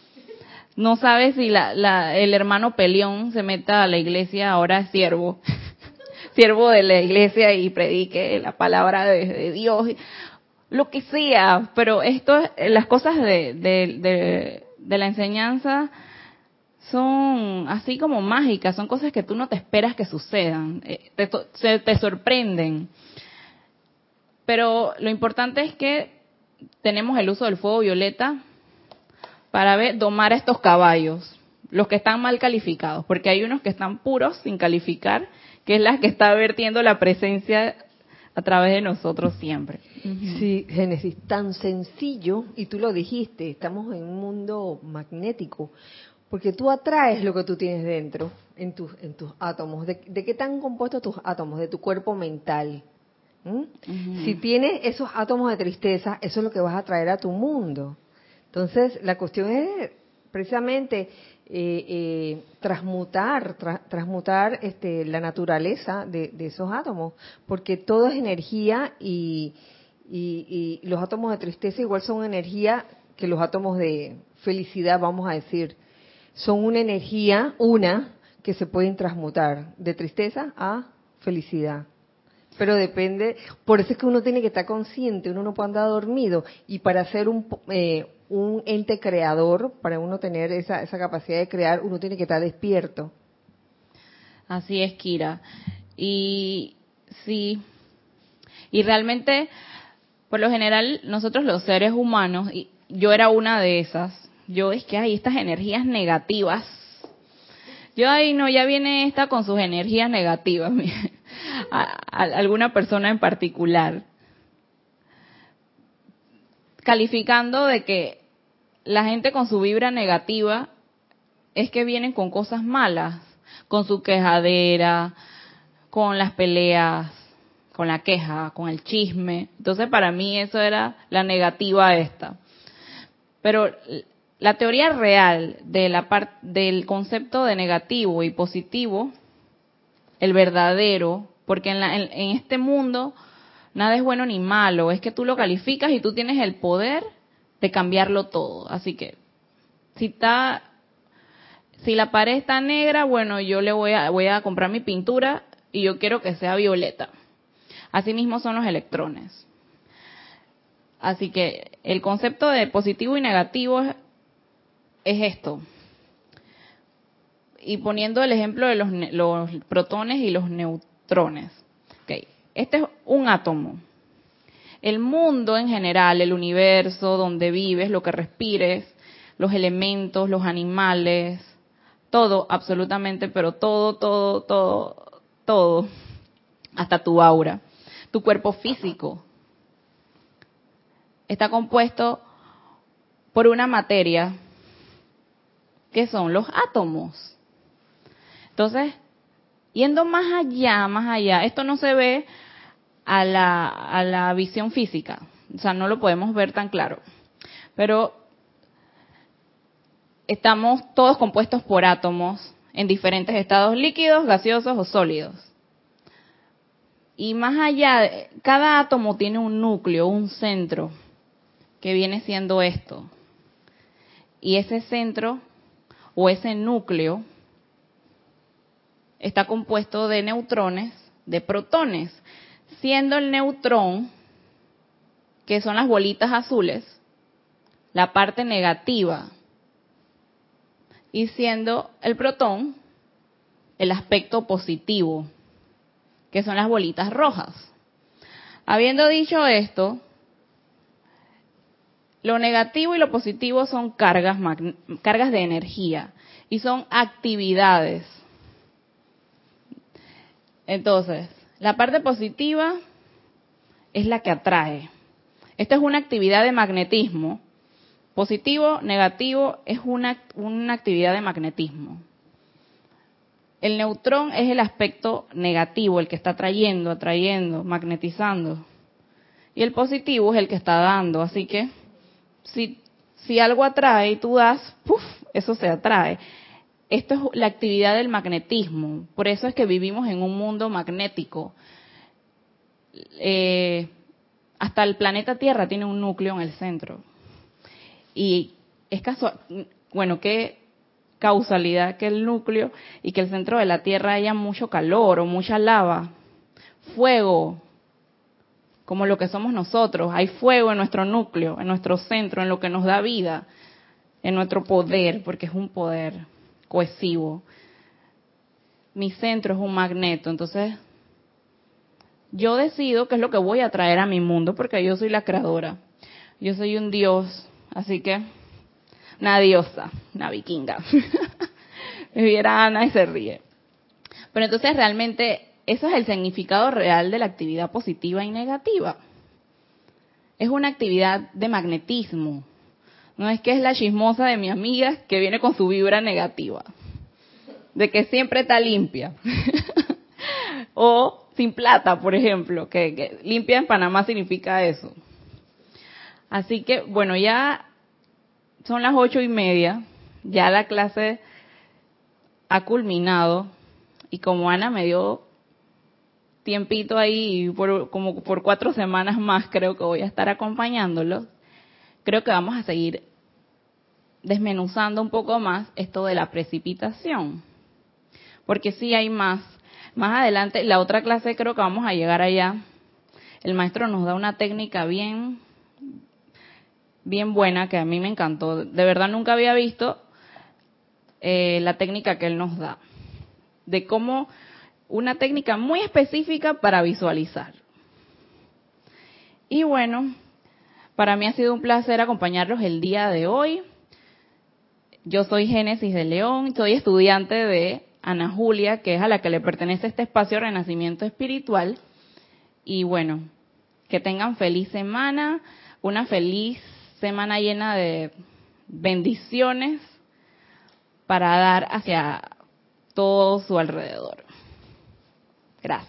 Speaker 1: no sabes si la, el hermano peleón se meta a la iglesia, ahora es siervo siervo de la iglesia y predique la palabra de, Dios, lo que sea, pero esto, las cosas de, de, la enseñanza son así como mágicas, son cosas que tú no te esperas que sucedan, eh, te, te sorprenden. Pero lo importante es que tenemos el uso del fuego violeta para ver, domar a estos caballos, los que están mal calificados, porque hay unos que están puros sin calificar que es la que está vertiendo la presencia a través de nosotros siempre.
Speaker 3: Sí, Génesis, tan sencillo, y tú lo dijiste, estamos en un mundo magnético, porque tú atraes lo que tú tienes dentro, en tus, en tus átomos. ¿De, qué están compuestos tus átomos? De tu cuerpo mental. Si tienes esos átomos de tristeza, eso es lo que vas a traer a tu mundo. Entonces, la cuestión es precisamente eh, eh, transmutar, transmutar este, la naturaleza de, esos átomos, porque todo es energía y, los átomos de tristeza igual son energía que los átomos de felicidad, vamos a decir, son una energía, una, que se pueden transmutar de tristeza a felicidad. Pero depende, por eso es que uno tiene que estar consciente, uno no puede andar dormido. Y para hacer un, eh, un ente creador, para uno tener esa, esa capacidad de crear, uno tiene que estar despierto.
Speaker 1: Así es, Kira. Y sí, y realmente, por lo general, nosotros los seres humanos, y yo era una de esas, yo es que hay estas energías negativas. Yo ahí no, ya viene esta con sus energías negativas, alguna persona en particular calificando de que la gente con su vibra negativa es que vienen con cosas malas, con su quejadera, con las peleas, con la queja, con el chisme. Entonces para mí eso era la negativa esta. Pero la teoría real de la del concepto de negativo y positivo, el verdadero, porque en, en este mundo nada es bueno ni malo, es que tú lo calificas y tú tienes el poder de cambiarlo todo. Así que, si está, si la pared está negra, bueno, yo le voy a, voy a comprar mi pintura y yo quiero que sea violeta. Asimismo son los electrones. Así que el concepto de positivo y negativo es esto. Y poniendo el ejemplo de los, los protones y los neutrones. Okay. Este es un átomo. El mundo en general, el universo, donde vives, lo que respires, los elementos, los animales, todo, absolutamente, pero todo, todo, todo, todo, hasta tu aura, tu cuerpo físico, está compuesto por una materia que son los átomos. Entonces, yendo más allá, más allá, esto no se ve a la, a la visión física, o sea, no lo podemos ver tan claro, pero estamos todos compuestos por átomos en diferentes estados líquidos, gaseosos o sólidos. Y más allá, cada átomo tiene un núcleo, un centro, que viene siendo esto. Y ese centro o ese núcleo está compuesto de neutrones, de protones, siendo el neutrón, que son las bolitas azules, la parte negativa, y siendo el protón el aspecto positivo, que son las bolitas rojas. Habiendo dicho esto, lo negativo y lo positivo son cargas, de energía y son actividades. Entonces, la parte positiva es la que atrae. Esta es una actividad de magnetismo. Positivo, negativo, es una, una actividad de magnetismo. El neutrón es el aspecto negativo, el que está atrayendo, atrayendo, magnetizando. Y el positivo es el que está dando. Así que si, si algo atrae y tú das, ¡puf! eso se atrae. Esto es la actividad del magnetismo. Por eso es que vivimos en un mundo magnético. Eh, hasta el planeta Tierra tiene un núcleo en el centro. Y es casual, bueno, qué causalidad que el núcleo y que el centro de la Tierra haya mucho calor o mucha lava, fuego, como lo que somos nosotros. Hay fuego en nuestro núcleo, en nuestro centro, en lo que nos da vida, en nuestro poder, porque es un poder cohesivo. Mi centro es un magneto, entonces yo decido qué es lo que voy a traer a mi mundo, porque yo soy la creadora. Yo soy un dios, así que una diosa, una vikinga. Me viera Ana y se ríe. Pero entonces realmente eso es el significado real de la actividad positiva y negativa. Es una actividad de magnetismo. No es que es la chismosa de mi amiga que viene con su vibra negativa. De que siempre está limpia. o sin plata, por ejemplo. Que, limpia en Panamá significa eso. Así que, bueno, ya son las ocho y media. Ya la clase ha culminado. Y como Ana me dio tiempito ahí, por, como por cuatro semanas más creo que voy a estar acompañándolos, creo que vamos a seguir desmenuzando un poco más esto de la precipitación. Porque sí hay más. Más adelante, la otra clase creo que vamos a llegar allá. El maestro nos da una técnica bien, bien buena que a mí me encantó. De verdad nunca había visto eh, la técnica que él nos da. De cómo una técnica muy específica para visualizar. Y bueno, para mí ha sido un placer acompañarlos el día de hoy. Yo soy Génesis de León, soy estudiante de Ana Julia, que es a la que le pertenece este espacio Renacimiento Espiritual. Y bueno, que tengan feliz semana, una feliz semana llena de bendiciones para dar hacia todo su alrededor. Gracias.